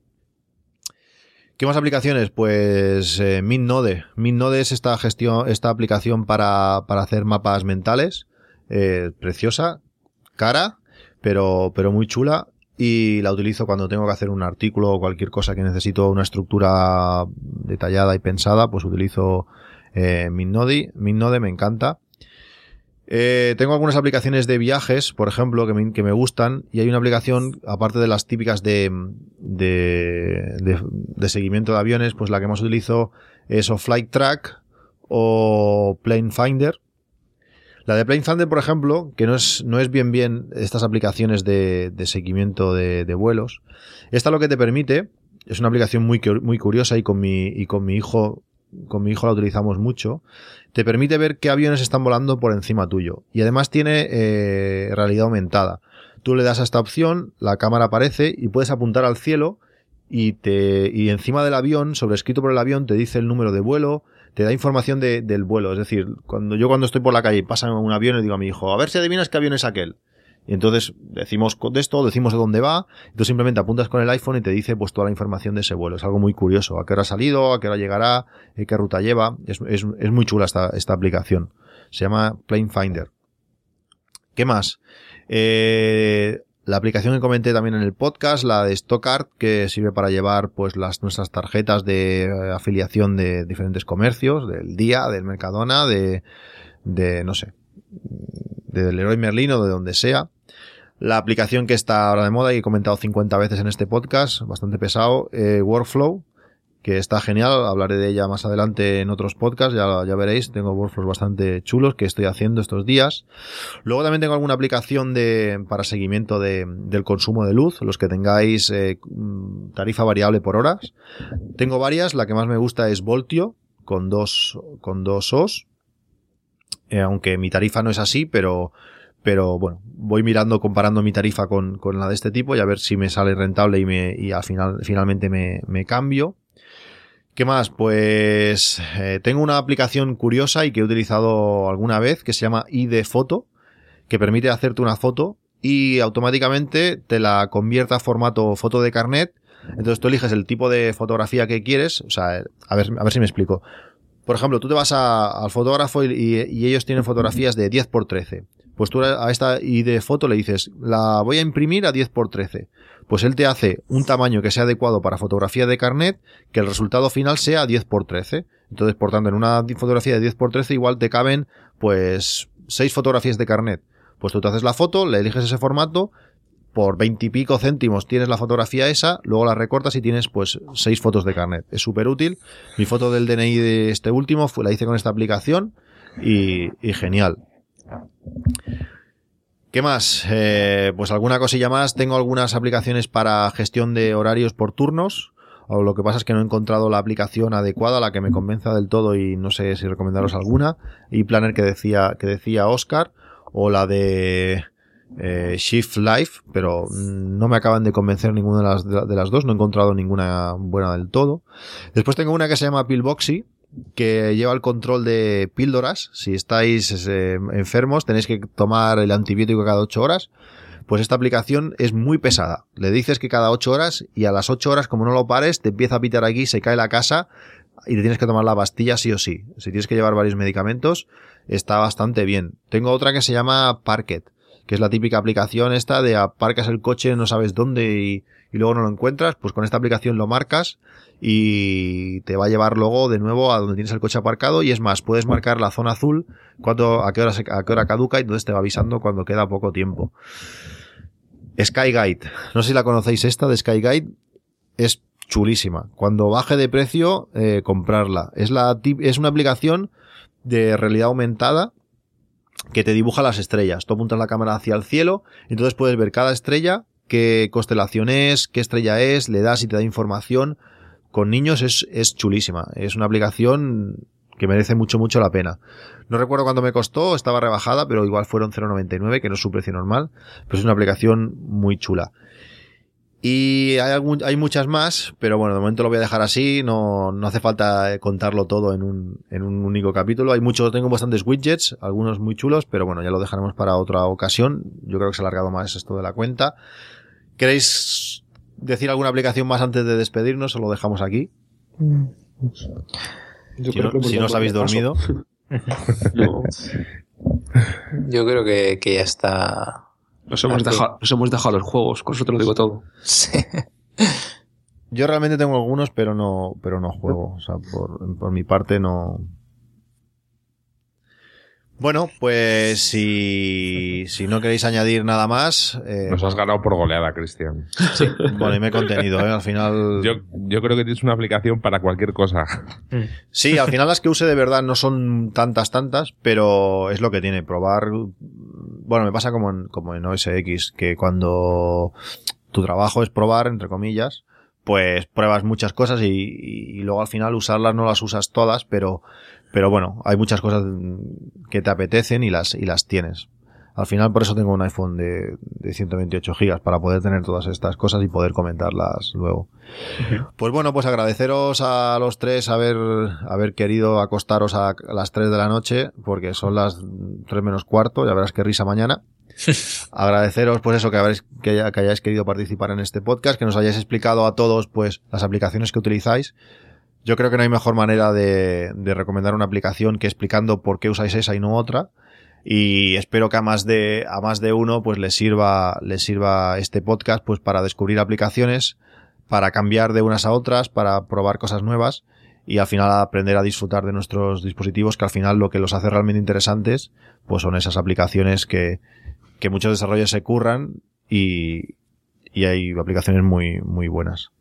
¿Qué más aplicaciones? Pues eh, MinNode. MinNode es esta aplicación para, para hacer mapas mentales, eh, preciosa, cara, pero, pero muy chula y la utilizo cuando tengo que hacer un artículo o cualquier cosa que necesito una estructura detallada y pensada, pues utilizo eh, Minnode. Minnode me encanta. Eh, tengo algunas aplicaciones de viajes, por ejemplo, que me, que me gustan y hay una aplicación, aparte de las típicas de, de, de, de seguimiento de aviones, pues la que más utilizo es o Flight Track o Plane Finder. La de Plane Finder, por ejemplo, que no es, no es bien bien estas aplicaciones de, de seguimiento de, de vuelos. Esta lo que te permite, es una aplicación muy, muy curiosa y con mi, y con mi hijo, con mi hijo la utilizamos mucho. Te permite ver qué aviones están volando por encima tuyo. Y además tiene eh, realidad aumentada. Tú le das a esta opción, la cámara aparece y puedes apuntar al cielo y te, y encima del avión, sobrescrito por el avión, te dice el número de vuelo, te da información de- del vuelo. Es decir, cuando yo cuando estoy por la calle y pasa un avión, le digo a mi hijo, a ver si adivinas qué avión es aquel. Y entonces decimos de esto, decimos de dónde va, y tú simplemente apuntas con el iPhone y te dice pues toda la información de ese vuelo. Es algo muy curioso, a qué hora ha salido, a qué hora llegará, eh, qué ruta lleva. Es, muy chula esta, esta aplicación. Se llama Plane Finder. ¿Qué más? Eh, la aplicación que comenté también en el podcast, la de Stockart, que sirve para llevar pues las nuestras tarjetas de eh, afiliación de diferentes comercios, del día, del Mercadona, de, de no sé, del Leroy Merlin o de donde sea. La aplicación que está ahora de moda y he comentado 50 veces en este podcast, bastante pesado, eh, Workflow, que está genial, hablaré de ella más adelante en otros podcasts, ya, ya veréis, tengo workflows bastante chulos que estoy haciendo estos días. Luego también tengo alguna aplicación de, para seguimiento de, del consumo de luz, los que tengáis eh, mm, tarifa variable por horas. Tengo varias, la que más me gusta es Voltio, con dos, con dos OS, eh, aunque mi tarifa no es así, pero, pero bueno, voy mirando, comparando mi tarifa con, con la de este tipo y a ver si me sale rentable y, me, y al final, finalmente me, me cambio. ¿Qué más? Pues eh, tengo una aplicación curiosa y que he utilizado alguna vez que se llama ID Foto, que permite hacerte una foto y automáticamente te la convierte a formato foto de carnet. Entonces tú eliges el tipo de fotografía que quieres. O sea, a ver, a ver si me explico. Por ejemplo, tú te vas a- al fotógrafo y, y- ellos tienen fotografías de 10x13. Pues tú a esta ID foto le dices, la voy a imprimir a 10x13. Pues él te hace un tamaño que sea adecuado para fotografía de carnet, que el resultado final sea 10x13. Entonces, por tanto, en una fotografía de 10x13 igual te caben, pues, 6 fotografías de carnet. Pues tú te haces la foto, le eliges ese formato, por 20 y pico céntimos tienes la fotografía esa, luego la recortas y tienes pues 6 fotos de carnet. Es súper útil. Mi foto del DNI de este último fue, la hice con esta aplicación y genial. ¿Qué más? Eh, pues alguna cosilla más. Tengo algunas aplicaciones para gestión de horarios por turnos. O lo que pasa es que no he encontrado la aplicación adecuada, la que me convenza del todo y no sé si recomendaros alguna. Y Planner que decía, que decía Oscar. O la de eh, Shift Life, pero no me acaban de convencer ninguna de las, de las dos, no he encontrado ninguna buena del todo. Después tengo una que se llama Pillboxy, que lleva el control de píldoras. Si estáis eh, enfermos, tenéis que tomar el antibiótico cada 8 horas. Pues esta aplicación es muy pesada. Le dices que cada 8 horas y a las 8 horas, como no lo pares, te empieza a pitar aquí, se cae la casa y te tienes que tomar la pastilla sí o sí. Si tienes que llevar varios medicamentos, está bastante bien. Tengo otra que se llama Parket, que es la típica aplicación esta de aparcas el coche, no sabes dónde y, y luego no lo encuentras, pues con esta aplicación lo marcas y te va a llevar luego de nuevo a donde tienes el coche aparcado y es más, puedes marcar la zona azul, cuando, a qué hora, a qué hora caduca y entonces te va avisando cuando queda poco tiempo. Skyguide. No sé si la conocéis esta de Skyguide. Es chulísima. Cuando baje de precio, eh, comprarla. Es, la, es una aplicación de realidad aumentada que te dibuja las estrellas. Tú apuntas la cámara hacia el cielo, entonces puedes ver cada estrella, qué constelación es, qué estrella es, le das y te da información. Con niños es, es chulísima. Es una aplicación que merece mucho, mucho la pena. No recuerdo cuánto me costó, estaba rebajada, pero igual fueron 0,99, que no es su precio normal, pero es una aplicación muy chula. Y hay, algún, hay muchas más, pero bueno, de momento lo voy a dejar así, no, no hace falta contarlo todo en un, en un único capítulo. Hay muchos, tengo bastantes widgets, algunos muy chulos, pero bueno, ya lo dejaremos para otra ocasión. Yo creo que se ha alargado más esto de la cuenta. ¿Queréis decir alguna aplicación más antes de despedirnos o lo dejamos aquí? Yo Si creo no, que si no os habéis dormido. *laughs* No, Yo creo que, que ya está. nos, hemos Así. dejado, nos hemos dejado los juegos, con eso te lo digo todo. Sí. Yo realmente tengo algunos, pero no, pero no juego. O sea, por, por mi parte no. Bueno, pues si, si no queréis añadir nada más, eh, Nos has ganado por goleada, Cristian. *laughs* bueno, y me he contenido, ¿eh? Al final. Yo, yo creo que tienes una aplicación para cualquier cosa. Sí, al final las que use de verdad no son tantas, tantas, pero es lo que tiene. Probar. Bueno, me pasa como en, como en OS X, que cuando tu trabajo es probar, entre comillas, pues pruebas muchas cosas y, y- y luego al final usarlas no las usas todas, pero, pero bueno, hay muchas cosas que te apetecen y las, y las tienes. Al final por eso tengo un iPhone de, de 128 gigas para poder tener todas estas cosas y poder comentarlas luego. Pues bueno, pues agradeceros a los tres haber, haber querido acostaros a las 3 de la noche, porque son las 3 menos cuarto, ya verás qué risa mañana. *laughs* Agradeceros, pues eso, que, habréis, que, haya- que hayáis querido participar en este podcast, que nos hayáis explicado a todos, pues, las aplicaciones que utilizáis. Yo creo que no hay mejor manera de, de recomendar una aplicación que explicando por qué usáis esa y no otra. Y espero que a más de, a más de uno, pues les sirva, les sirva este podcast, pues para descubrir aplicaciones, para cambiar de unas a otras, para probar cosas nuevas y al final aprender a disfrutar de nuestros dispositivos, que al final lo que los hace realmente interesantes, pues son esas aplicaciones que, que muchos desarrollos se curran y, y hay aplicaciones muy, muy buenas.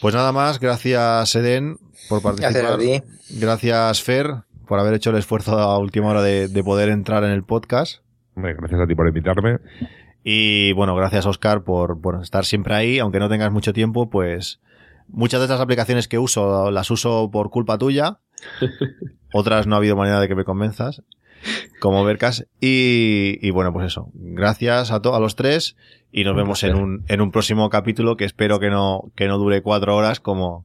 Pues nada más, gracias Eden por Gracias participar. a ti. Gracias Fer por haber hecho el esfuerzo a última hora de, de poder entrar en el podcast. Hombre, gracias a ti por invitarme. Y bueno, gracias Oscar por, por estar siempre ahí, aunque no tengas mucho tiempo, pues muchas de estas aplicaciones que uso las uso por culpa tuya. *laughs* Otras no ha habido manera de que me convenzas, como Vercas. Y, y bueno, pues eso. Gracias a, to- a los tres y nos Un vemos en un, en un próximo capítulo que espero que no, que no dure cuatro horas como,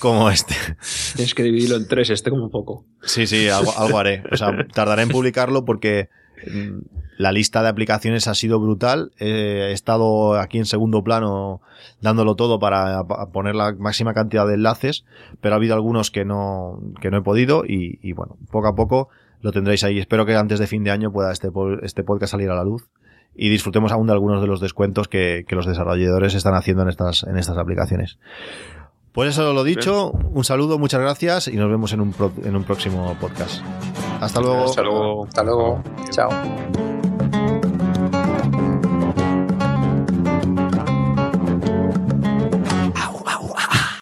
como este. *laughs* Tienes que dividirlo en tres, este como poco. Sí, sí, algo, algo haré. O sea, tardaré en publicarlo porque mm, la lista de aplicaciones ha sido brutal. Eh, he estado aquí en segundo plano dándolo todo para pa- poner la máxima cantidad de enlaces, pero ha habido algunos que no, que no he podido y, y bueno, poco a poco lo tendréis ahí. Espero que antes de fin de año pueda este, este podcast salir a la luz y disfrutemos aún de algunos de los descuentos que, que los desarrolladores están haciendo en estas, en estas aplicaciones. Pues eso lo dicho, un saludo, muchas gracias y nos vemos en un, pro- en un próximo podcast. Hasta luego. Hasta luego. Hasta luego. Chao.